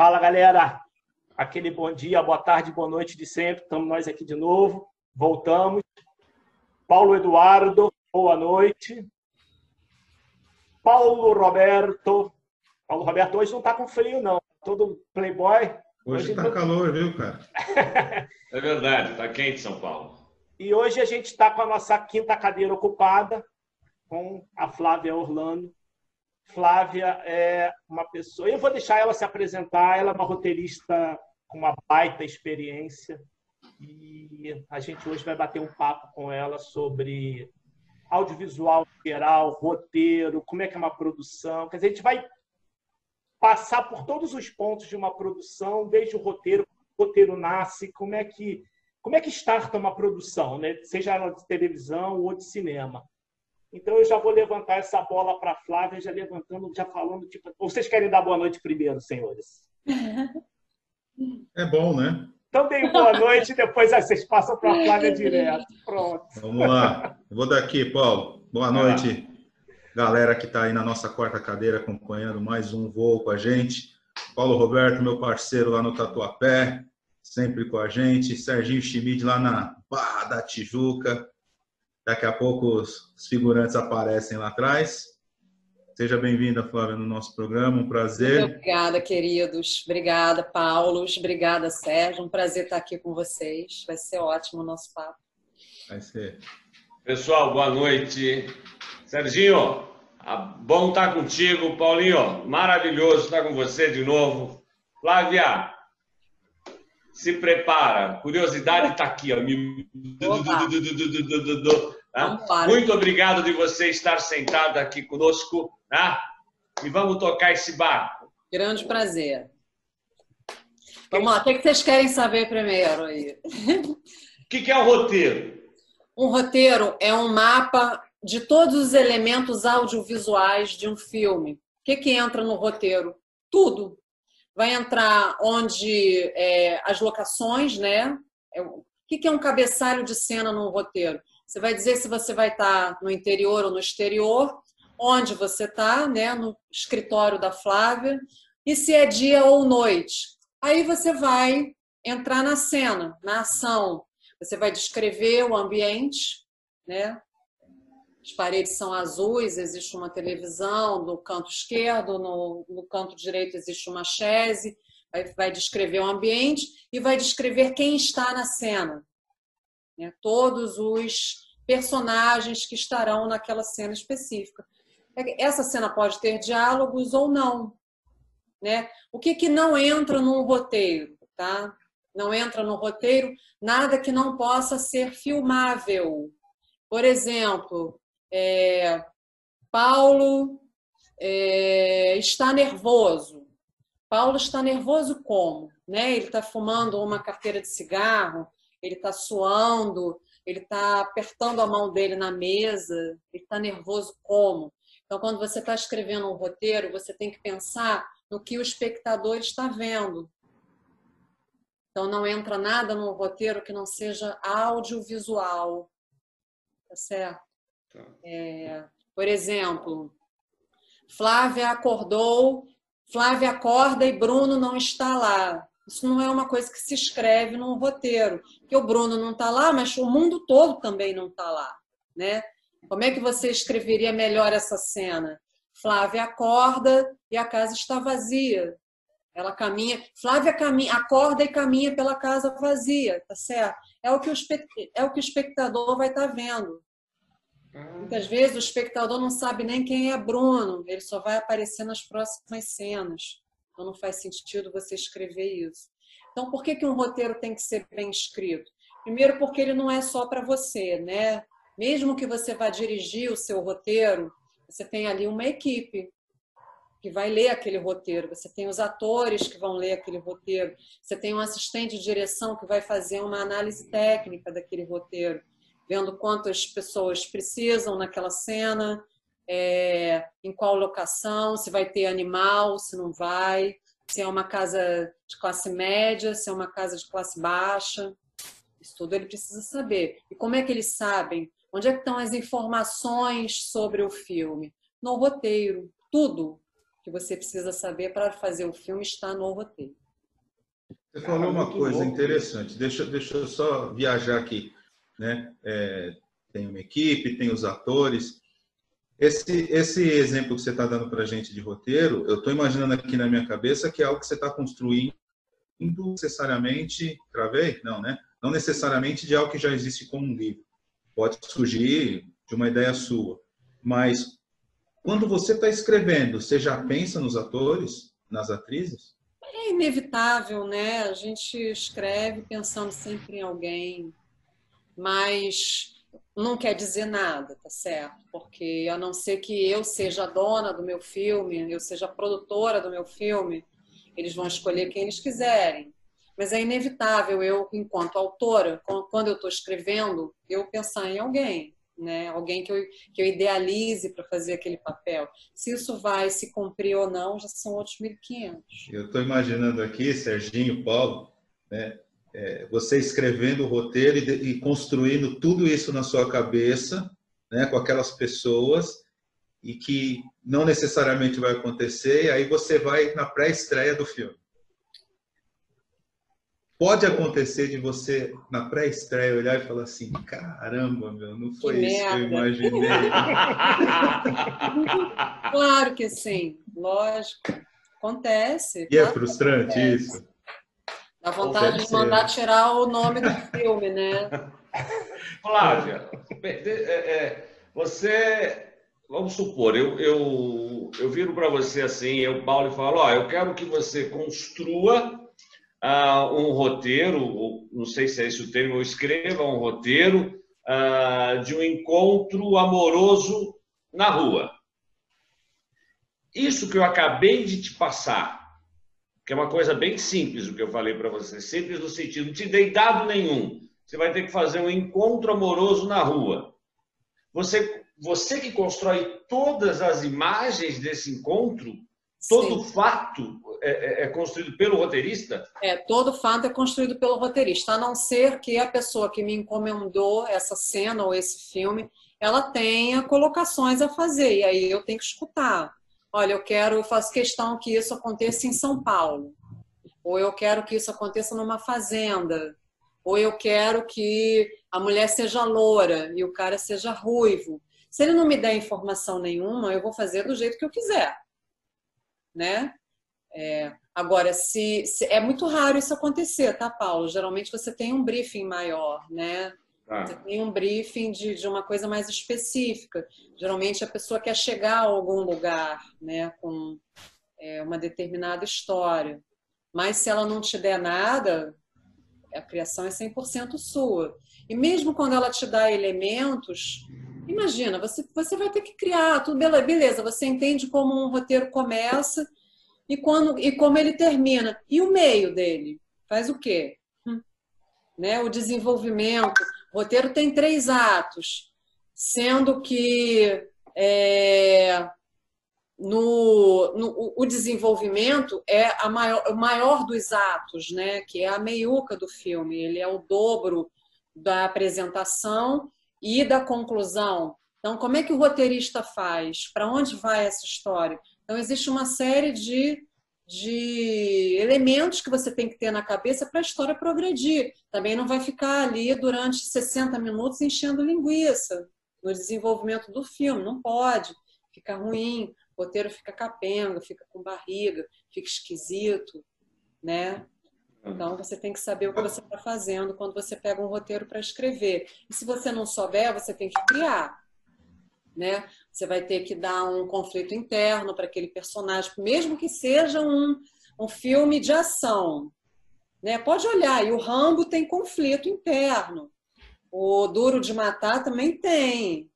Fala, galera. Aquele bom dia, boa tarde, boa noite de sempre. Estamos nós aqui de novo. Voltamos. Paulo Eduardo, boa noite. Paulo Roberto. Paulo Roberto hoje não está com frio, não. Todo playboy. Hoje está calor, viu, cara? é verdade, está quente São Paulo. E hoje a gente está com a nossa quinta cadeira ocupada, com a Flávia Orlando. Flávia é uma pessoa. Eu vou deixar ela se apresentar. Ela é uma roteirista com uma baita experiência. E a gente hoje vai bater um papo com ela sobre audiovisual geral, roteiro, como é que é uma produção. Quer dizer, a gente vai passar por todos os pontos de uma produção, desde o roteiro, o roteiro nasce, como é que como é que starta uma produção, né? seja ela de televisão ou de cinema. Então eu já vou levantar essa bola para a Flávia, já levantando, já falando, tipo, ou vocês querem dar boa noite primeiro, senhores? É bom, né? Então deem boa noite, depois vocês passam para a Flávia direto. Pronto. Vamos lá. Eu vou daqui, Paulo. Boa noite, galera que está aí na nossa quarta cadeira acompanhando mais um voo com a gente. Paulo Roberto, meu parceiro lá no Tatuapé, sempre com a gente. Serginho Schmid lá na Barra da Tijuca. Daqui a pouco os figurantes aparecem lá atrás. Seja bem-vinda, Flávia, no nosso programa. Um prazer. Muito obrigada, queridos. Obrigada, Paulo. Obrigada, Sérgio. Um prazer estar aqui com vocês. Vai ser ótimo o nosso papo. Vai ser. Pessoal, boa noite. Serginho, bom estar contigo. Paulinho, maravilhoso estar com você de novo. Flávia, se prepara. Curiosidade está aqui. Ó. Muito obrigado de você estar sentado aqui conosco. Né? E vamos tocar esse barco. Grande prazer. Vamos lá, o que vocês querem saber primeiro aí? O que é o roteiro? Um roteiro é um mapa de todos os elementos audiovisuais de um filme. O que, que entra no roteiro? Tudo vai entrar onde é, as locações, né? É, o que é um cabeçalho de cena no roteiro? Você vai dizer se você vai estar no interior ou no exterior, onde você está, né? No escritório da Flávia, e se é dia ou noite. Aí você vai entrar na cena, na ação. Você vai descrever o ambiente, né? As paredes são azuis, existe uma televisão no canto esquerdo, no, no canto direito existe uma chaise, vai, vai, descrever o ambiente e vai descrever quem está na cena. Né? Todos os personagens que estarão naquela cena específica. Essa cena pode ter diálogos ou não. Né? O que, que não entra num roteiro? Tá? Não entra no roteiro nada que não possa ser filmável. Por exemplo, é, Paulo é, está nervoso. Paulo está nervoso como? Né? Ele está fumando uma carteira de cigarro, ele está suando, ele está apertando a mão dele na mesa, ele está nervoso como? Então, quando você está escrevendo um roteiro, você tem que pensar no que o espectador está vendo. Então, não entra nada no roteiro que não seja audiovisual. Tá certo? Tá. É, por exemplo, Flávia acordou, Flávia acorda e Bruno não está lá. Isso não é uma coisa que se escreve num roteiro, que o Bruno não está lá, mas o mundo todo também não está lá, né? Como é que você escreveria melhor essa cena? Flávia acorda e a casa está vazia. Ela caminha, Flávia caminha, acorda e caminha pela casa vazia, tá certo? É o que o, é o, que o espectador vai estar tá vendo. Muitas vezes o espectador não sabe nem quem é Bruno, ele só vai aparecer nas próximas cenas. Então não faz sentido você escrever isso. Então por que, que um roteiro tem que ser bem escrito? Primeiro porque ele não é só para você, né? Mesmo que você vá dirigir o seu roteiro, você tem ali uma equipe que vai ler aquele roteiro, você tem os atores que vão ler aquele roteiro, você tem um assistente de direção que vai fazer uma análise técnica daquele roteiro vendo quantas pessoas precisam naquela cena, é, em qual locação, se vai ter animal, se não vai, se é uma casa de classe média, se é uma casa de classe baixa. Isso tudo ele precisa saber. E como é que eles sabem? Onde é que estão as informações sobre o filme? No roteiro, tudo. que você precisa saber para fazer o filme está no roteiro. Você falou uma coisa interessante. Deixa, deixa eu só viajar aqui. Né? É, tem uma equipe, tem os atores. Esse, esse exemplo que você está dando para a gente de roteiro, eu estou imaginando aqui na minha cabeça que é algo que você está construindo necessariamente, travei? Não, né? Não necessariamente de algo que já existe como um livro. Pode surgir de uma ideia sua. Mas quando você está escrevendo, você já pensa nos atores, nas atrizes? É inevitável, né? A gente escreve pensando sempre em alguém, mas não quer dizer nada, tá certo? Porque a não ser que eu seja a dona do meu filme, eu seja a produtora do meu filme, eles vão escolher quem eles quiserem. Mas é inevitável eu, enquanto autora, quando eu estou escrevendo, eu pensar em alguém, né? Alguém que eu, que eu idealize para fazer aquele papel. Se isso vai se cumprir ou não, já são outros 1.500. Eu estou imaginando aqui, Serginho, Paulo, né? É, você escrevendo o roteiro e, e, construindo tudo isso na sua cabeça, né, com aquelas pessoas, e que não necessariamente vai acontecer, e aí você vai na pré-estreia do filme. Pode acontecer de você, na pré-estreia, olhar e falar assim: caramba, meu, não foi que isso merda. que eu imaginei. claro que sim, lógico. Acontece. E é frustrante acontece. isso? Dá vontade de mandar tirar o nome do filme, né? Flávia, é, é, você, vamos supor, eu, eu, eu viro para você assim, eu, Paulo, e falo: Ó, eu quero que você construa uh, um roteiro, ou, não sei se é esse o termo, ou escreva um roteiro uh, de um encontro amoroso na rua. Isso que eu acabei de te passar, que é uma coisa bem simples o que eu falei para você, simples no sentido, não te dei dado nenhum. Você vai ter que fazer um encontro amoroso na rua. Você, você que constrói todas as imagens desse encontro, todo Sim. fato é, é, é, construído pelo roteirista? É, todo fato é construído pelo roteirista, a não ser que a pessoa que me encomendou essa cena ou esse filme, ela tenha colocações a fazer, e aí eu tenho que escutar. Olha, eu quero, eu faço questão que isso aconteça em São Paulo, ou eu quero que isso aconteça numa fazenda, ou eu quero que a mulher seja loura e o cara seja ruivo. Se ele não me der informação nenhuma, eu vou fazer do jeito que eu quiser, né? É, agora, se, se, é muito raro isso acontecer, tá, Paulo? Geralmente você tem um briefing maior, né? Ah. Você tem um briefing de, de uma coisa mais específica. Geralmente a pessoa quer chegar a algum lugar, né, com é, uma determinada história. Mas se ela não te der nada, a criação é 100% sua. E mesmo quando ela te dá elementos, imagina, você, você vai ter que criar, tudo beleza, você entende como um roteiro começa e, quando, e como ele termina. E o meio dele? Faz o quê? Hum. Né? O desenvolvimento. O roteiro tem três atos, sendo que é, no, no, o desenvolvimento é a maior, o maior dos atos, né? que é a meiuca do filme. Ele é o dobro da apresentação e da conclusão. Então, como é que o roteirista faz? Para onde vai essa história? Então, existe uma série de, de elementos que você tem que ter na cabeça para a história progredir. Também não vai ficar ali durante 60 minutos enchendo linguiça no desenvolvimento do filme. Não pode. Fica ruim, o roteiro fica capenga, fica com barriga, fica esquisito, né? Então você tem que saber o que você está fazendo quando você pega um roteiro para escrever. E se você não souber, você tem que criar né? Você vai ter que dar um conflito interno para aquele personagem, mesmo que seja um, um filme de ação. Né? Pode olhar, e o Rambo tem conflito interno. O Duro de Matar também tem.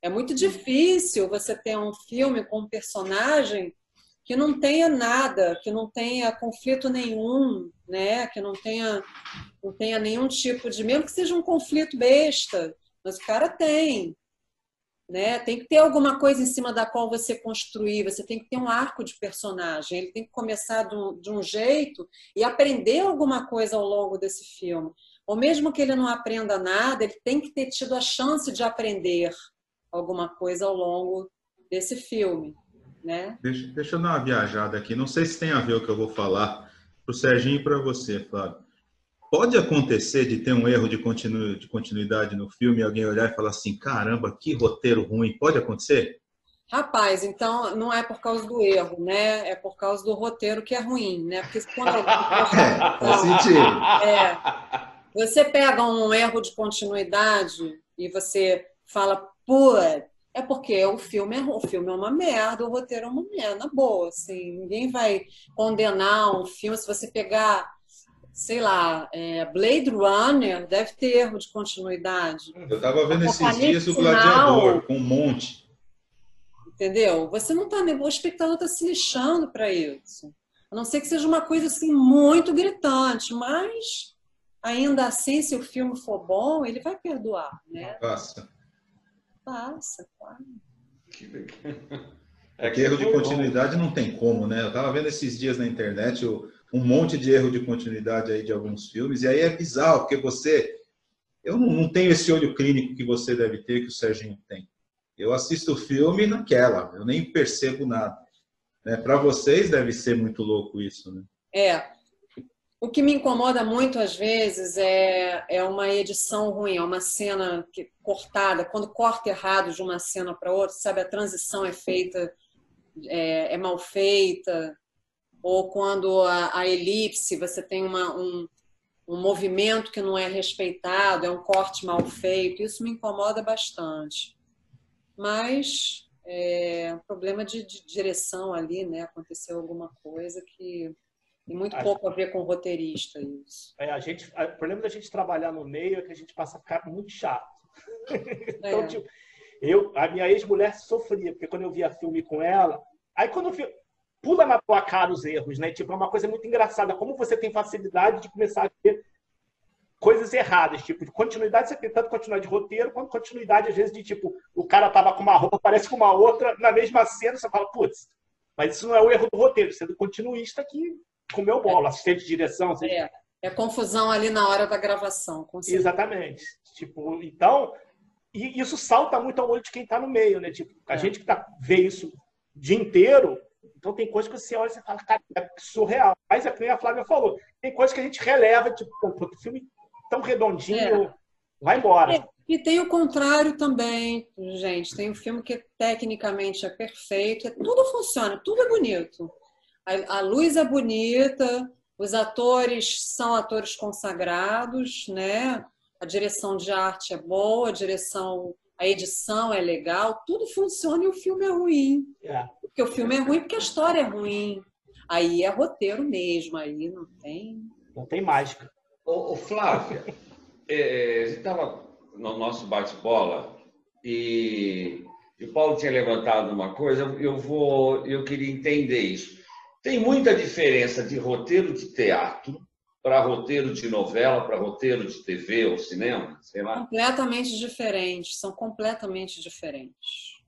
É muito difícil você ter um filme com um personagem que não tenha nada, que não tenha conflito nenhum, né? Que não tenha, não tenha nenhum tipo de, mesmo que seja um conflito besta, mas o cara tem. Né? Tem que ter alguma coisa em cima da qual você construir, você tem que ter um arco de personagem, ele tem que começar de um, de um jeito e aprender alguma coisa ao longo desse filme. Ou mesmo que ele não aprenda nada, ele tem que ter tido a chance de aprender alguma coisa ao longo desse filme. né? Deixa, deixa eu dar uma viajada aqui. Não sei se tem a ver o que eu vou falar para o Serginho e para você, Flávio. Pode acontecer de ter um erro de, continu, de continuidade no filme e alguém olhar e falar assim: caramba, que roteiro ruim. Pode acontecer? Rapaz, então não é por causa do erro, né? É por causa do roteiro que é ruim, né? Porque quando é, faz sentido. É, você pega um erro de continuidade e você fala, pô, é porque o filme é, o filme é uma merda, o roteiro é uma merda, boa, assim, ninguém vai condenar um filme se você pegar sei lá, é, Blade Runner deve ter erro de continuidade. Eu estava vendo esses dias o Gladiador, com um monte. Entendeu? Você não está. O espectador está se lixando para isso. A não ser que seja uma coisa assim muito gritante, mas ainda assim, se o filme for bom, ele vai perdoar, né? Passa. Passa, claro. É que erro de continuidade não tem como, né? Eu estava vendo esses dias na internet o um monte de erro de continuidade aí de alguns filmes, e aí é bizarro, porque você. Eu não, não tenho esse olho clínico que você deve ter, que o Serginho tem. Eu assisto o filme naquela, eu nem percebo nada. Né? Para vocês deve ser muito louco isso, né? É. O que me incomoda muito às vezes é, é uma edição ruim, é uma cena que, cortada, quando corta errado de uma cena para outra, sabe? A transição é feita, é, é mal feita, ou quando a, a elipse você tem uma, um, um movimento que não é respeitado, é um corte mal feito, isso me incomoda bastante. Mas é um problema de, de, direção ali, né? Aconteceu alguma coisa que tem muito a pouco a ver com roteirista isso. É, a gente, o problema da gente trabalhar no meio é que a gente passa a ficar muito chato. então, é. tipo, eu, a minha ex-mulher sofria, porque quando eu via filme com ela, aí quando eu, pula na tua cara os erros, né? Tipo, é uma coisa muito engraçada. Como você tem facilidade de começar a ver coisas erradas, tipo, de continuidade, você tem tanto continuidade de roteiro, quanto continuidade, às vezes, de tipo, o cara tava com uma roupa, parece com uma outra, na mesma cena, você fala, putz, mas isso não é o erro do roteiro, isso é do continuista que comeu bola, assistente de direção. É, é confusão ali na hora da gravação. Exatamente. Tipo, então, e isso salta muito ao olho de quem está no meio, né? Tipo, a é. gente que tá, vê isso o dia inteiro, então tem coisas que você olha e fala, cara, é surreal. Mas é que a Flávia falou, tem coisas que a gente releva, tipo, pô, filme tão redondinho, é. vai embora. É. E tem o contrário também, gente. Tem um filme que tecnicamente é perfeito, é, tudo funciona, tudo é bonito. A, a luz é bonita, os atores são atores consagrados, né? A direção de arte é boa, a direção, a edição é legal, tudo funciona e o filme é ruim. É. Porque o filme é ruim porque a história é ruim. Aí é roteiro mesmo, aí não tem. Não tem mágica. Ô, ô Flávia, é, você estava no nosso bate-bola e, e o Paulo tinha levantado uma coisa, eu vou, eu queria entender isso. Tem muita diferença de roteiro de teatro para roteiro de novela, para roteiro de TV ou cinema, sei lá. Completamente diferentes, são completamente diferentes.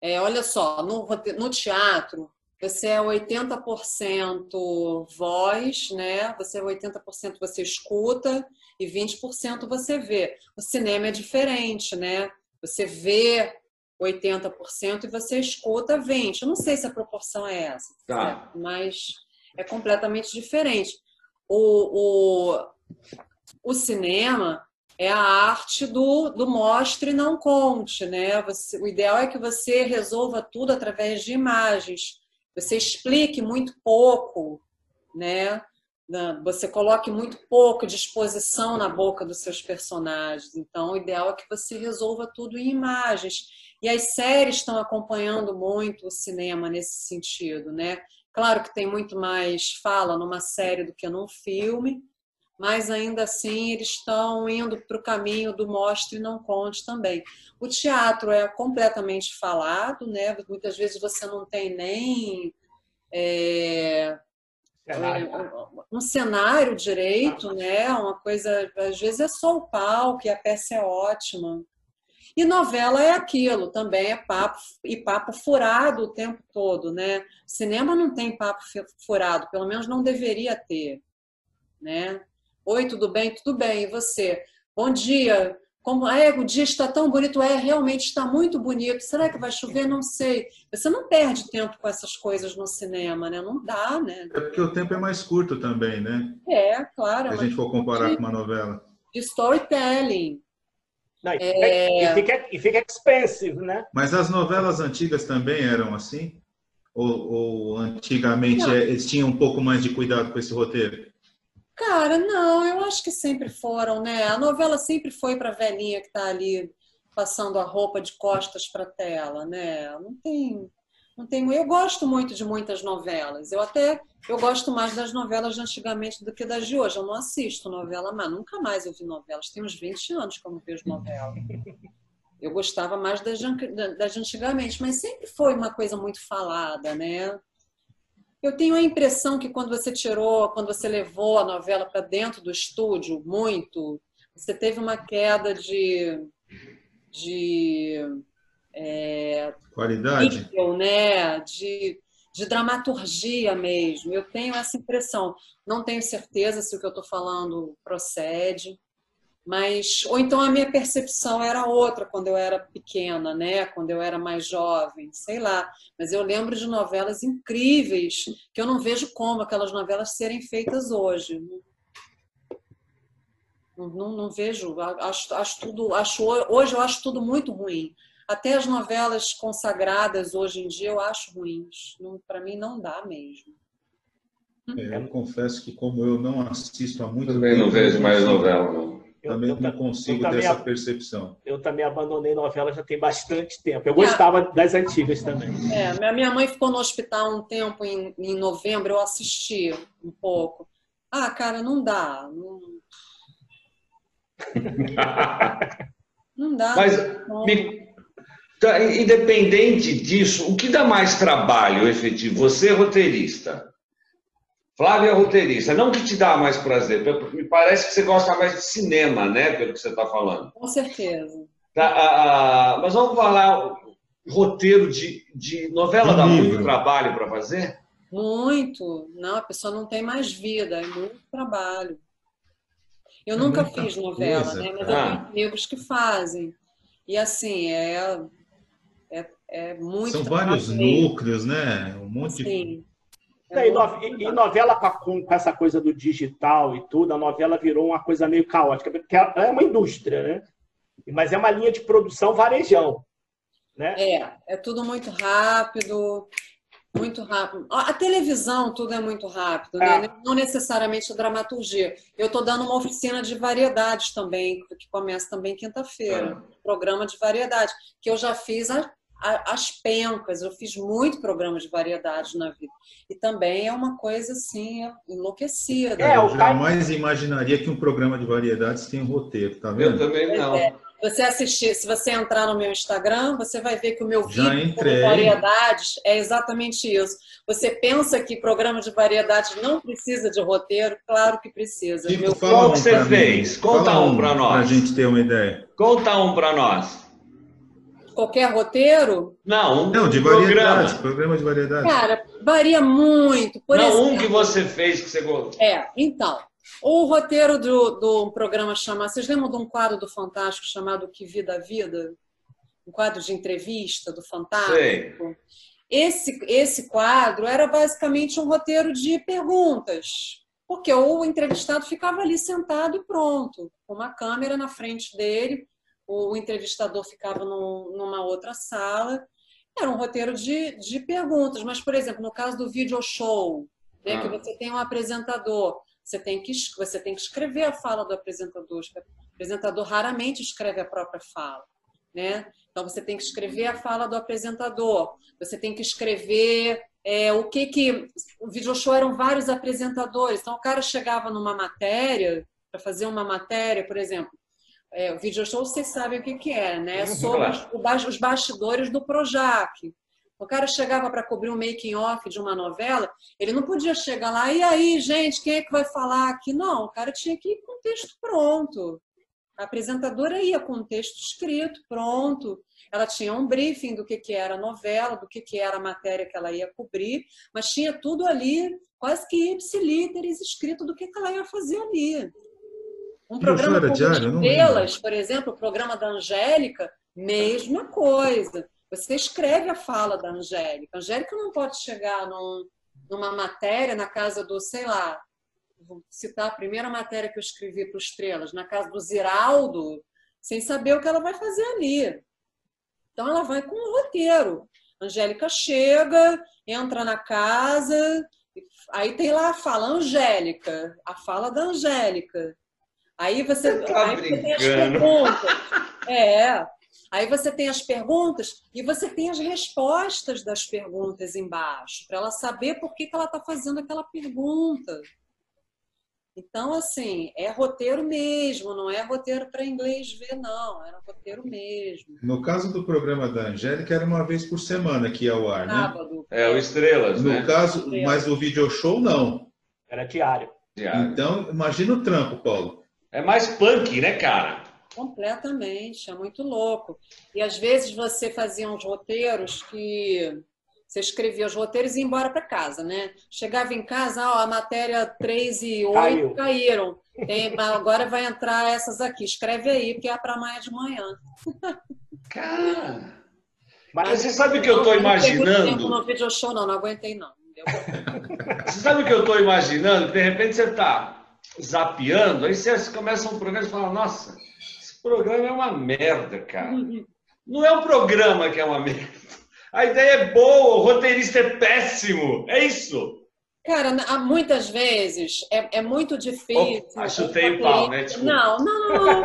É, olha só, no, no teatro, você é 80% voz, né? Você é 80% você escuta e 20% você vê. O cinema é diferente, né? Você vê 80% e você escuta 20%. Eu não sei se a proporção é essa, tá. mas é completamente diferente. O, o, o cinema é a arte do, do mostre e não conte, né? Você, o ideal é que você resolva tudo através de imagens. Você explique muito pouco, né? Você coloque muito pouco de exposição na boca dos seus personagens. Então, o ideal é que você resolva tudo em imagens. E as séries estão acompanhando muito o cinema nesse sentido, né? Claro que tem muito mais fala numa série do que num filme, mas ainda assim eles estão indo para o caminho do mostre e não conte também. O teatro é completamente falado, né? Muitas vezes você não tem nem é, cenário. um cenário direito, né? Uma coisa, às vezes é só o palco e a peça é ótima. E novela é aquilo, também é papo e papo furado o tempo todo, né? Cinema não tem papo furado, pelo menos não deveria ter, né? Oi, tudo bem? Tudo bem. E você? Bom dia. como é, o dia está tão bonito, é, realmente está muito bonito. Será que vai chover? Não sei. Você não perde tempo com essas coisas no cinema, né? Não dá, né? É porque o tempo é mais curto também, né? É, claro. Se a gente for comparar com uma novela. De storytelling. Não, e, fica, é... e, fica, e, fica, expensive, né? Mas as novelas antigas também eram assim? Ou, ou antigamente não. eles tinham um pouco mais de cuidado com esse roteiro? Cara, não, eu acho que sempre foram, né? A novela sempre foi para a velhinha que está ali passando a roupa de costas para a tela, né? Não tem, não tem. Eu gosto muito de muitas novelas. Eu até eu gosto mais das novelas de antigamente do que das de hoje. Eu não assisto novela, mas nunca mais eu vi novelas. Tem uns 20 anos não vejo novela. Eu gostava mais das, das de antigamente, mas sempre foi uma coisa muito falada, né? Eu tenho a impressão que quando você tirou, quando você levou a novela para dentro do estúdio, muito, você teve uma queda de, de é, qualidade, nível, né? De, de dramaturgia mesmo. Eu tenho essa impressão. Não tenho certeza se o que eu estou falando procede, mas ou então a minha percepção era outra quando eu era pequena, né? Quando eu era mais jovem, sei lá. Mas eu lembro de novelas incríveis que eu não vejo como aquelas novelas serem feitas hoje. Não, não, não vejo. Acho, acho tudo. Acho hoje eu acho tudo muito ruim. Até as novelas consagradas hoje em dia eu acho ruins. Para mim não dá mesmo. É, eu confesso que como eu não assisto há muito Também tempo, não vejo mais novela, não também eu, não consigo ter essa percepção. Eu também abandonei novela já tem bastante tempo. Eu gostava é. das antigas também. É, minha mãe ficou no hospital um tempo em, em novembro, eu assisti um pouco. Ah, cara, não dá. Não, não dá. Mas, me... Tá, independente disso, o que dá mais trabalho efetivo? Você é roteirista Flávia é roteirista, não que te dá mais prazer, me parece que você gosta mais de cinema, né, pelo que você está falando. Com certeza. Tá, a, a, mas vamos falar roteiro de, de novela dá livro. muito trabalho para fazer? Muito. Não, a pessoa não tem mais vida, é muito trabalho. Eu é nunca fiz novela, coisa, né? Mas eu tenho amigos que fazem. E assim, é, é, muito. São vários núcleos, né? Um monte assim, de é, e, novela com, com, essa coisa do digital e tudo, a novela virou uma coisa meio caótica, porque é uma indústria, né? Mas é uma linha de produção varejão. Né? É, é tudo muito rápido, muito rápido. A televisão, tudo é muito rápido, né? é. né? não necessariamente a dramaturgia. Eu estou dando uma oficina de variedades também, que começa também quinta-feira. É. Programa de variedade, que eu já fiz há as pencas. Eu fiz muito programa de variedades na vida. E também é uma coisa assim, enlouquecida. É, eu jamais imaginaria que um programa de variedades tem um roteiro, tá vendo? Eu também não. É. Você assistir, se você entrar no meu Instagram, você vai ver que o meu vídeo de variedades é exatamente isso. Você pensa que programa de variedades não precisa de roteiro? Claro que precisa. Tipo, meu... Qual que você fez? Conta um para nós. Para a gente ter uma ideia. Conta um para nós qualquer roteiro? Não, um não de variedade, programa. programa de variedade. Cara, varia muito. Por não, exemplo, um que você fez que você gostou. É, então. O roteiro do, do programa chamado. Vocês lembram de um quadro do Fantástico chamado Que Vida a Vida? Um quadro de entrevista do Fantástico? Sei. Esse, esse quadro era basicamente um roteiro de perguntas. Porque o entrevistado ficava ali sentado e pronto, com uma câmera na frente dele, o entrevistador ficava numa outra sala. Era um roteiro de, de perguntas, mas, por exemplo, no caso do video show, né, ah. que você tem um apresentador, você tem, que, você tem que escrever a fala do apresentador. O apresentador raramente escreve a própria fala. Né? Então, você tem que escrever a fala do apresentador, você tem que escrever é, o que que. O video show eram vários apresentadores, então o cara chegava numa matéria, para fazer uma matéria, por exemplo, é, o video show vocês sabem o que, que é, né? Uhum. Sobre os, os bastidores do Projac. O cara chegava para cobrir um making off de uma novela, ele não podia chegar lá, e aí, gente, quem é que vai falar aqui? Não, o cara tinha que ir com o texto pronto. A apresentadora ia com o texto escrito, pronto. Ela tinha um briefing do que, que era a novela, do que, que era a matéria que ela ia cobrir, mas tinha tudo ali, quase que ipsilíteres, escrito do que, que ela ia fazer ali Um programa como diário? Estrelas, por exemplo, o programa da Angélica, mesma coisa. Você escreve a fala da Angélica. A Angélica não pode chegar num, numa matéria na casa do, sei lá, vou citar a primeira matéria que eu escrevi para o Estrelas, na casa do Ziraldo, sem saber o que ela vai fazer ali. Então ela vai com um roteiro. A Angélica chega, entra na casa, aí tem lá a fala Angélica, a fala da Angélica. Aí você, tá aí você tem as perguntas. É. Aí você tem as perguntas e você tem as respostas das perguntas embaixo, para ela saber por que, que ela está fazendo aquela pergunta. Então, assim, é roteiro mesmo, não é roteiro para inglês ver, não. Era roteiro mesmo. No caso do programa da Angélica, era uma vez por semana que ia ao ar, né? Sábado. É, o Estrelas, No né? caso, mas o video show não. Era diário. Diário. Então, imagina o trampo, Paulo. É mais punk, né, cara? Completamente, é muito louco. E às vezes você fazia uns roteiros que você escrevia os roteiros e ia embora para casa, né? Chegava em casa, ó, a matéria 3 e 8 Caiu. caíram. Tem- agora vai entrar essas aqui. Escreve aí, porque é para amanhã de manhã. Cara. Mas você sabe o que eu tô Não, não tempo imaginando? no video show, não, não aguentei, não. Não. Você sabe o que eu tô imaginando? De repente você tá zapeando, aí você começa um programa e fala, nossa, esse programa é uma merda, cara. Não é um programa que é uma merda. A ideia é boa, o roteirista é péssimo. É isso. Cara, há muitas vezes é, é muito difícil. Opa, chutei um o pau, né? Desculpa. Não, não, não.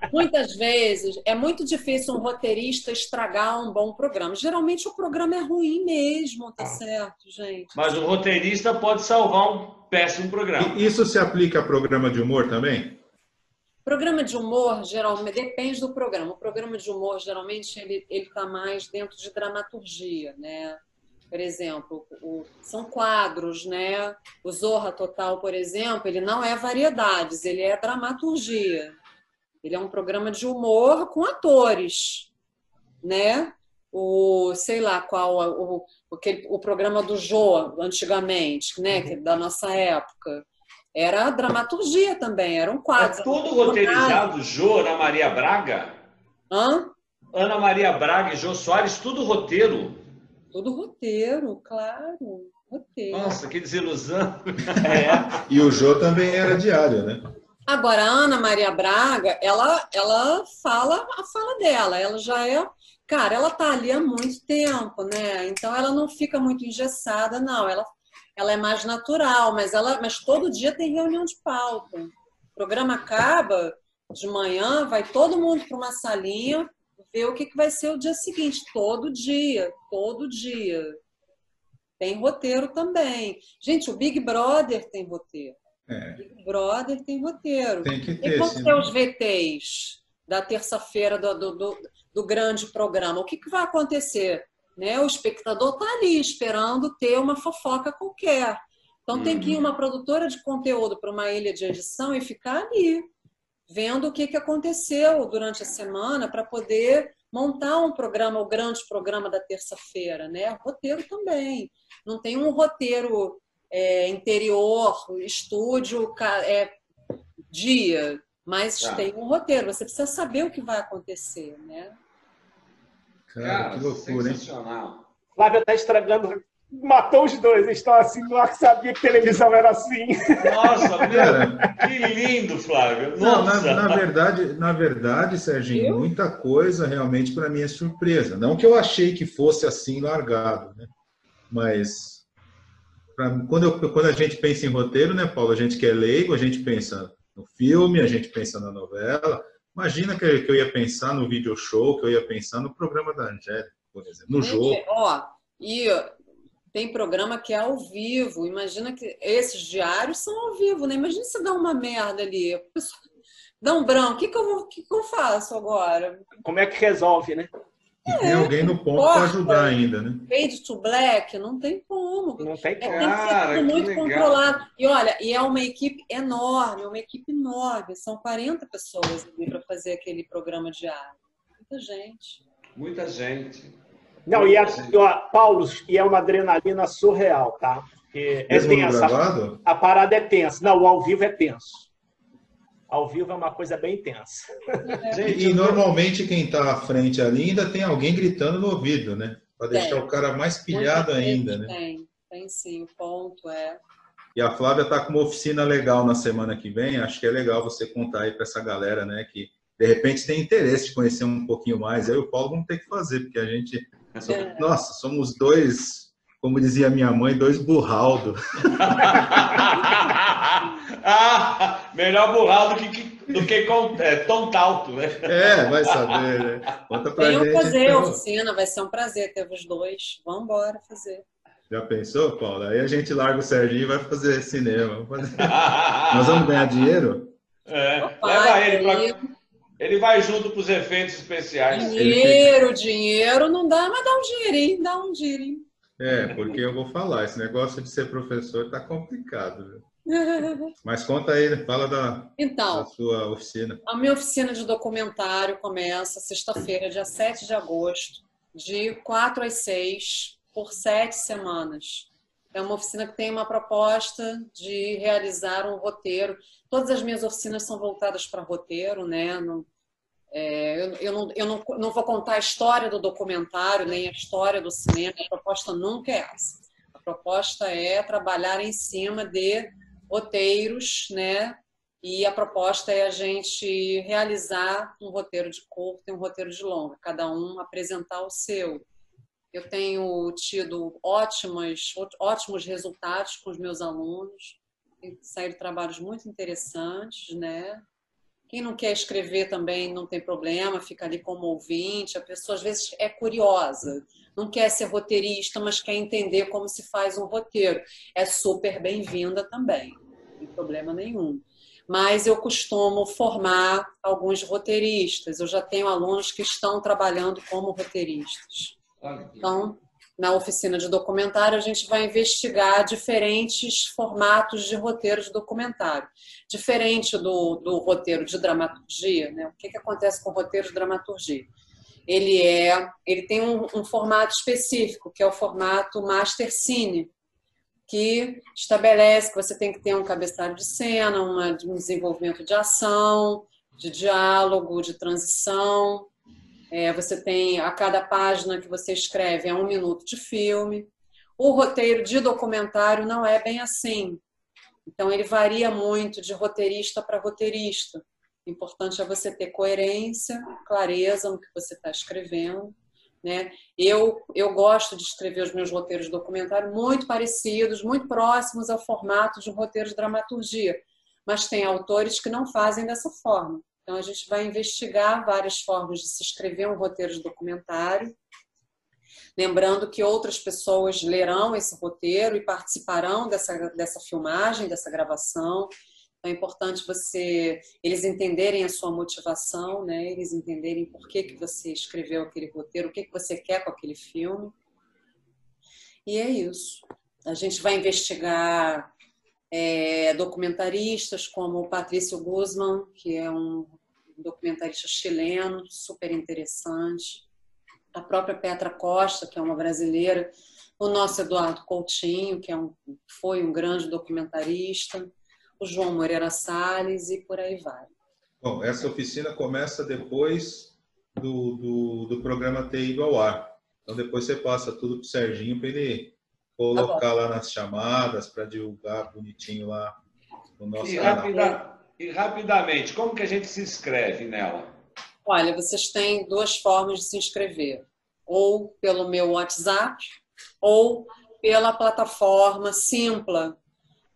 muitas vezes é muito difícil um roteirista estragar um bom programa. Geralmente o programa é ruim mesmo, tá certo, gente? Mas o roteirista pode salvar um péssimo programa. E isso se aplica a programa de humor também? Programa de humor, geralmente, depende do programa. O programa de humor, geralmente, ele está mais dentro de dramaturgia, né? Por exemplo, o- são quadros, né? O Zorra Total, por exemplo, ele não é variedades, ele é dramaturgia. Ele é um programa de humor com atores, né? O, sei lá qual, o, o, aquele- o programa do Jô, antigamente, né? que- Da nossa época. Era dramaturgia também, eram quadros. É tudo roteirizado, Jô, Ana Maria Braga? Hã? Ana Maria Braga e Jô Soares, tudo roteiro. Tudo roteiro, claro. Roteiro. Nossa, que desilusão. É. E o Jô também era diário, né? Agora, a Ana Maria Braga, ela, ela fala a fala dela. Ela já é. Cara, ela tá ali há muito tempo, né? Então ela não fica muito engessada, não. Ela, ela é mais natural, mas, ela, mas todo dia tem reunião de pauta. O programa acaba de manhã, vai todo mundo para uma salinha ver o que, que vai ser o dia seguinte. Todo dia, todo dia. Tem roteiro também. Gente, o Big Brother tem roteiro. É, Big Brother tem roteiro. tem que E ter. quando senão- tem os VTs da terça-feira do, do, do, do grande programa, o que, que vai acontecer? Né? O espectador está ali esperando ter uma fofoca qualquer. Então tem que ir uma produtora de conteúdo para uma ilha de edição e ficar ali, vendo o que, que aconteceu durante a semana para poder montar um programa, o grande programa da terça-feira. Né? Roteiro também. Não tem um roteiro é, interior, estúdio, é, dia, mas Tá. tem um roteiro. Você precisa saber o que vai acontecer, né? Cara, que loucura, hein? sensacional. Flávia está estragando. Matou os dois. Eles estão assim, não sabia que televisão era assim. Nossa, meu, Cara, que lindo, Flávio. não, na, Nossa. na verdade, na verdade, Serginho, Viu? muita coisa realmente para mim é surpresa. Não que eu achei que fosse assim largado, né? Mas pra- quando, eu- quando a gente pensa em roteiro, né, Paulo? A gente que é leigo, a gente pensa no filme, a gente pensa na novela. Imagina que, eu- que eu ia pensar no video show, que eu ia pensar no programa da Angélica, por exemplo, no Gente, jogo. Ó, e tem programa que é ao vivo. Imagina que esses diários são ao vivo, né? Imagina se dá uma merda ali. pessoa Dá um branco. O que, que, eu, vou- o que, que eu faço agora? Como é que resolve, né? E tem alguém no ponto para ajudar ainda, né? Fade to black? Não tem como. Não tem É, como. tem que ser Cara, tudo que muito legal. controlado. E olha, e é uma equipe enorme, uma equipe enorme. São 40 pessoas para fazer aquele programa diário. Muita gente. Muita gente. Não, e, a, e, ó, Paulo, e é uma adrenalina surreal, tá? Porque é tensa. gravado? A parada é tensa. Não, o ao vivo é tenso. ao vivo é uma coisa bem intensa. Gente, e normalmente quem está à frente ali ainda tem alguém gritando no ouvido, né? Para deixar o cara mais pilhado ainda, né? Tem, tem sim, o ponto é. E a Flávia está com uma oficina legal na semana que vem. Acho que é legal você contar aí para essa galera, né? Que de repente tem interesse de conhecer um pouquinho mais. Aí o Paulo vamos ter que fazer, porque a gente. É. Nossa, somos dois, como dizia minha mãe, dois burraldo. ah, melhor burraldo que, que, do que com, é, tontalto, né? É, vai saber, né? Conta pra Venham gente. fazer então. a oficina, vai ser um prazer ter os dois. Vamos embora fazer. Já pensou, Paulo? Aí a gente larga o Serginho e vai fazer cinema. Nós vamos ganhar dinheiro? É, Opa, leva ele pra... Ele vai junto para os efeitos especiais. Dinheiro, dinheiro não dá, mas dá um dinheirinho, dá um dinheirinho. É, porque eu vou falar, esse negócio de ser professor tá complicado. Viu? Mas conta aí, fala da, então, da sua oficina. A minha oficina de documentário começa sexta-feira, dia 7 de agosto, de 4 às 6 por sete semanas. É uma oficina que tem uma proposta de realizar um roteiro. Todas as minhas oficinas são voltadas para roteiro, né? Não, é, eu, eu, não, eu não, não vou contar a história do documentário, nem a história do cinema. A proposta nunca é essa. A proposta é trabalhar em cima de roteiros, né? E a proposta é a gente realizar um roteiro de curto e um roteiro de longa, cada um apresentar o seu. Eu tenho tido ótimos, ótimos resultados com os meus alunos, saído trabalhos muito interessantes, né? Quem não quer escrever também não tem problema, fica ali como ouvinte. A pessoa às vezes é curiosa, não quer ser roteirista, mas quer entender como se faz um roteiro. É super bem-vinda também, não tem problema nenhum. Mas eu costumo formar alguns roteiristas. Eu já tenho alunos que estão trabalhando como roteiristas. Então, na oficina de documentário, a gente vai investigar diferentes formatos de roteiro de documentário. Diferente do, do roteiro de dramaturgia, né? o que, que acontece com o roteiro de dramaturgia? Ele, é, ele tem um, um formato específico, que é o formato Master Cine, que estabelece que você tem que ter um cabeçalho de cena, uma, um desenvolvimento de ação, de diálogo, de transição, é, você tem a cada página que você escreve é um minuto de filme. O roteiro de documentário não é bem assim. Então ele varia muito de roteirista para roteirista. O importante é você ter coerência, clareza no que você está escrevendo. Né? Eu, eu gosto de escrever os meus roteiros de documentário muito parecidos, muito próximos ao formato de um roteiro de dramaturgia, mas tem autores que não fazem dessa forma. Então, a gente vai investigar várias formas de se escrever um roteiro de documentário. Lembrando que outras pessoas lerão esse roteiro e participarão dessa, dessa filmagem, dessa gravação. Então, é importante você, eles entenderem a sua motivação, né? eles entenderem por que, que você escreveu aquele roteiro, o que, que você quer com aquele filme. E é isso. A gente vai investigar é, documentaristas como Patrício Guzman, que é um documentarista chileno, super interessante, a própria Petra Costa, que é uma brasileira, o nosso Eduardo Coutinho, que é um, foi um grande documentarista, o João Moreira Salles e por aí vai. Bom, essa oficina começa depois do, do, do programa ter ido ao ar. Então depois você passa tudo para o Serginho para ele colocar tá lá nas chamadas para divulgar bonitinho lá no nosso e canal. Rapida, e rapidamente, como que a gente se inscreve nela? Olha, vocês têm duas formas de se inscrever. Ou pelo meu WhatsApp, ou pela plataforma Simpla,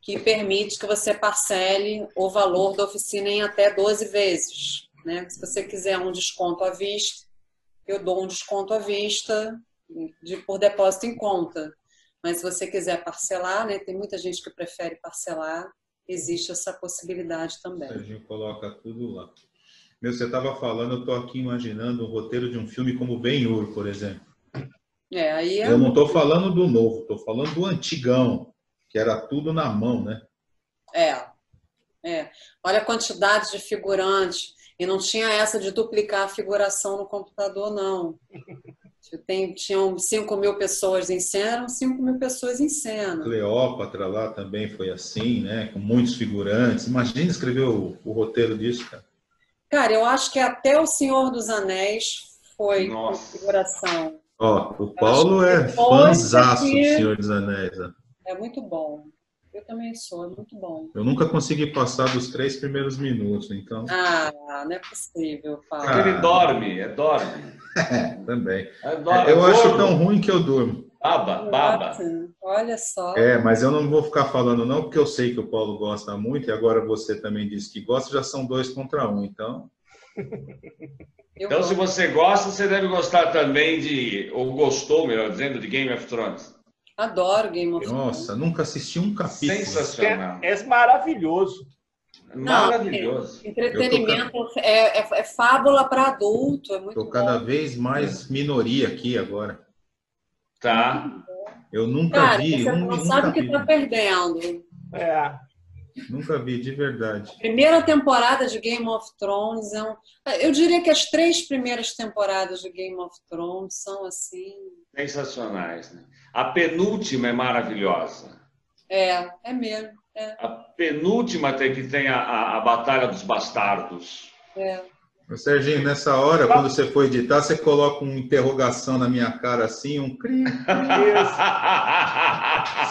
que permite que você parcele o valor da oficina em até 12 vezes. Né? Se você quiser um desconto à vista, eu dou um desconto à vista de, por depósito em conta. Mas se você quiser parcelar, né, tem muita gente que prefere parcelar, existe essa possibilidade também. A gente coloca tudo lá. Meu, você estava falando, eu estou aqui imaginando o roteiro de um filme como Ben-Hur, por exemplo. É, aí é eu não estou falando do novo, estou falando do antigão, que era tudo na mão, né? É, é. Olha a quantidade de figurantes. E não tinha essa de duplicar a figuração no computador, não. Tem, tinham 5 mil pessoas em cena, eram 5 mil pessoas em cena. Cleópatra lá também foi assim, né? Com muitos figurantes. Imagina escrever o, o roteiro disso, cara. Cara, eu acho que até o Senhor dos Anéis foi Nossa. configuração. Ó, o Paulo é fãzaço do Senhor dos Anéis. ó. É muito bom. Eu também sou, é muito bom. Eu nunca consegui passar dos três primeiros minutos, então. Ah, não é possível, Paulo. Ah. Ele dorme, é dorme. É, também. É dorme. Eu acho tão ruim que eu durmo. Baba, baba. Olha só. É, mas eu não vou ficar falando não, porque eu sei que o Paulo gosta muito, e agora você também disse que gosta, já são dois contra um, então. Eu Então, se gosto. você gosta, você deve gostar também de, ou gostou, melhor dizendo, de Game of Thrones. Adoro Game of Thrones. Nossa, nunca assisti um capítulo. Sensacional. É, é maravilhoso. Não, Maravilhoso. Entretenimento é, é- é fábula para adulto, é muito Estou bom. cada vez mais minoria aqui agora. Tá. Eu nunca Cara, vi, você um, não sabe o que está perdendo. É. nunca vi, de verdade. Primeira temporada de Game of Thrones é um... Eu diria que as três primeiras temporadas de Game of Thrones são assim. Sensacionais. Né? A penúltima é maravilhosa. É, é mesmo. A penúltima tem que tem a, a, a Batalha dos Bastardos. É. Ô, Serginho, nessa hora, quando você for editar, você coloca uma interrogação na minha cara assim, um cri.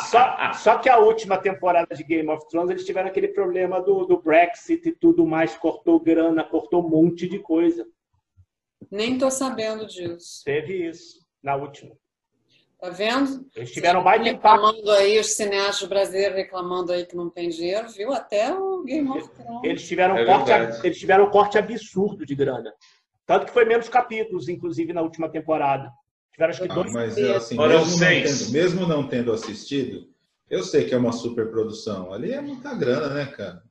Só, só que a última temporada de Game of Thrones, eles tiveram aquele problema do, do Brexit e tudo mais, cortou grana, cortou um monte de coisa. Nem tô sabendo disso. Teve isso na última. Tá vendo? Eles tiveram mais de impacto. reclamando aí, os cineastas brasileiros reclamando aí que não tem dinheiro, viu? Até o Game of Thrones. Eles tiveram, É corte, verdade. eles tiveram um corte absurdo de grana. Tanto que foi menos capítulos, inclusive, na última temporada. Tiveram acho que Ah, dois. mas assim, Foram mesmo não, tendo, mesmo não tendo assistido, eu sei que é uma superprodução. Ali é muita grana, né, cara?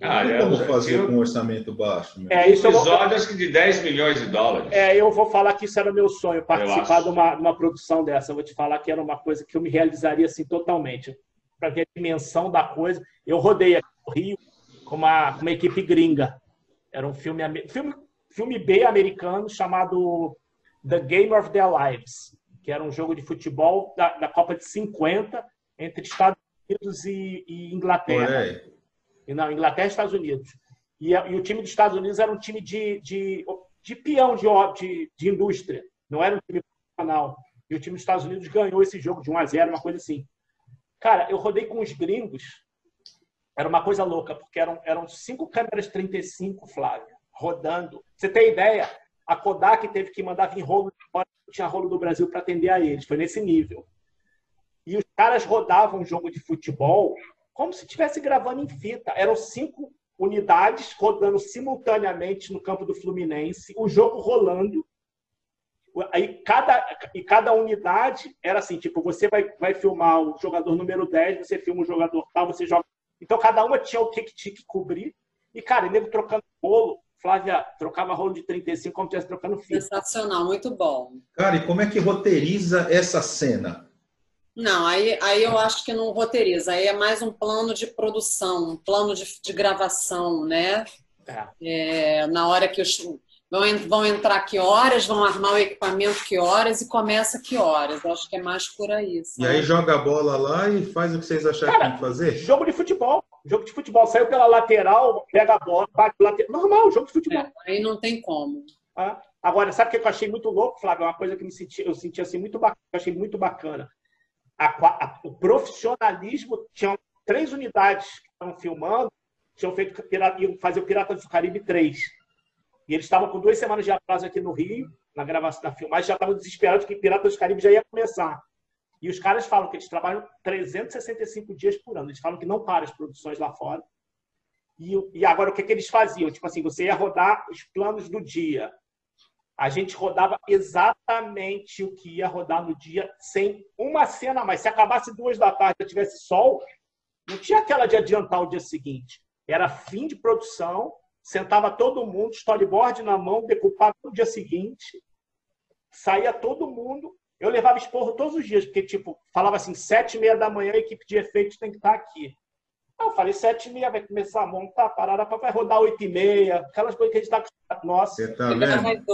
Não Ah, é, como já fazer tinha- com um orçamento baixo. meu. É, isso eu vou, Episódio, acho que de 10 milhões de dólares. é, eu vou falar que isso era meu sonho, participar de uma, de uma produção dessa. Eu vou te falar que era uma coisa que eu me realizaria assim totalmente. Para ver a dimensão da coisa. Eu rodei aqui no Rio com uma, uma equipe gringa. Era um filme, filme, filme B americano chamado The Game of Their Lives, que era um jogo de futebol da, da Copa de 50 entre Estados Unidos e, e Inglaterra. Coreia. Não, Inglaterra e Estados Unidos. E, e o time dos Estados Unidos era um time de, de, de peão de, de, de indústria, não era um time profissional. E o time dos Estados Unidos ganhou esse jogo de 1 a 0 uma coisa assim. Cara, eu rodei com os gringos, era uma coisa louca, porque eram, eram cinco câmeras 35, Flávio, rodando. Você tem ideia? A Kodak teve que mandar vir rolo de fora, tinha rolo do Brasil para atender a eles. Foi nesse nível. E os caras rodavam um jogo de futebol como se estivesse gravando em fita. Eram cinco unidades rodando simultaneamente no campo do Fluminense, o jogo rolando. Aí cada, e cada unidade era assim, tipo, você vai, vai filmar o jogador número 10, você filma o jogador tal, você joga. Então cada uma tinha o que tinha que cobrir. E, cara, e nego trocando rolo, Flávia trocava rolo de 35 como se estivesse trocando fita. Sensacional, muito bom. Cara, e como é que roteiriza essa cena? Não, aí, aí eu acho que não roteiriza, aí é mais um plano de produção, um plano de, de gravação, né? É. É, na hora que os vão, vão entrar que horas, vão armar o equipamento que horas e começa que horas. Eu acho que é mais por aí. E sabe? aí joga a bola lá e faz o que vocês acharem que Cara, tem que fazer? Jogo de futebol. Jogo de futebol. Saiu pela lateral, pega a bola, bate lateral. Normal, jogo de futebol. É, aí não tem como. Tá? Agora, sabe o que eu achei muito louco, Flávio? Uma coisa que me senti, eu senti assim muito bacana, achei muito bacana. A a- o profissionalismo tinham três unidades que estavam filmando, tinham feito iam fazer o Piratas do Caribe 3. E eles estavam com duas semanas de atraso aqui no Rio, na gravação da filmagem, já estavam desesperados que Piratas do Caribe já ia começar. E os caras falam que eles trabalham 365 dias por ano. Eles falam que não param as produções lá fora. E, e agora, o que, que eles faziam? Tipo assim, você ia rodar os planos do dia. A gente rodava exatamente o que ia rodar no dia, sem uma cena a mais. Se acabasse duas da tarde e tivesse sol, não tinha aquela de adiantar o dia seguinte. Era fim de produção, sentava todo mundo, storyboard na mão, decupava no dia seguinte, saía todo mundo. Eu levava esporro todos os dias, porque, tipo, falava assim, sete e meia da manhã, a equipe de efeitos tem que estar aqui. Eu falei, sete e meia vai começar a montar, parada, vai rodar oito e meia, aquelas coisas que a gente está acostumado. Nossa, Você tá vendo?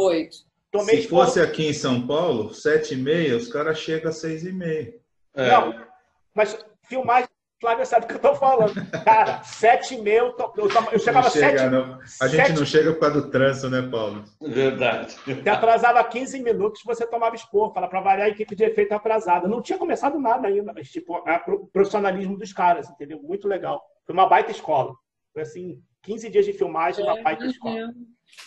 Tomei Se fosse aqui em São Paulo, sete e meia, os caras chegam às seis e meia. É. Não, mas filmagem Flávia sabe o que eu estou falando. Cara, sete e meia, eu, eu, eu chegava chega, sete... Não. A gente não chega por causa do trânsito, né, Paulo? Verdade. Você atrasava 15 minutos, você tomava expor, para variar a equipe de efeito atrasada. Não tinha começado nada ainda, mas tipo, o profissionalismo dos caras, entendeu? Muito legal. Foi uma baita escola. Foi assim, 15 dias de filmagem, uma baita escola.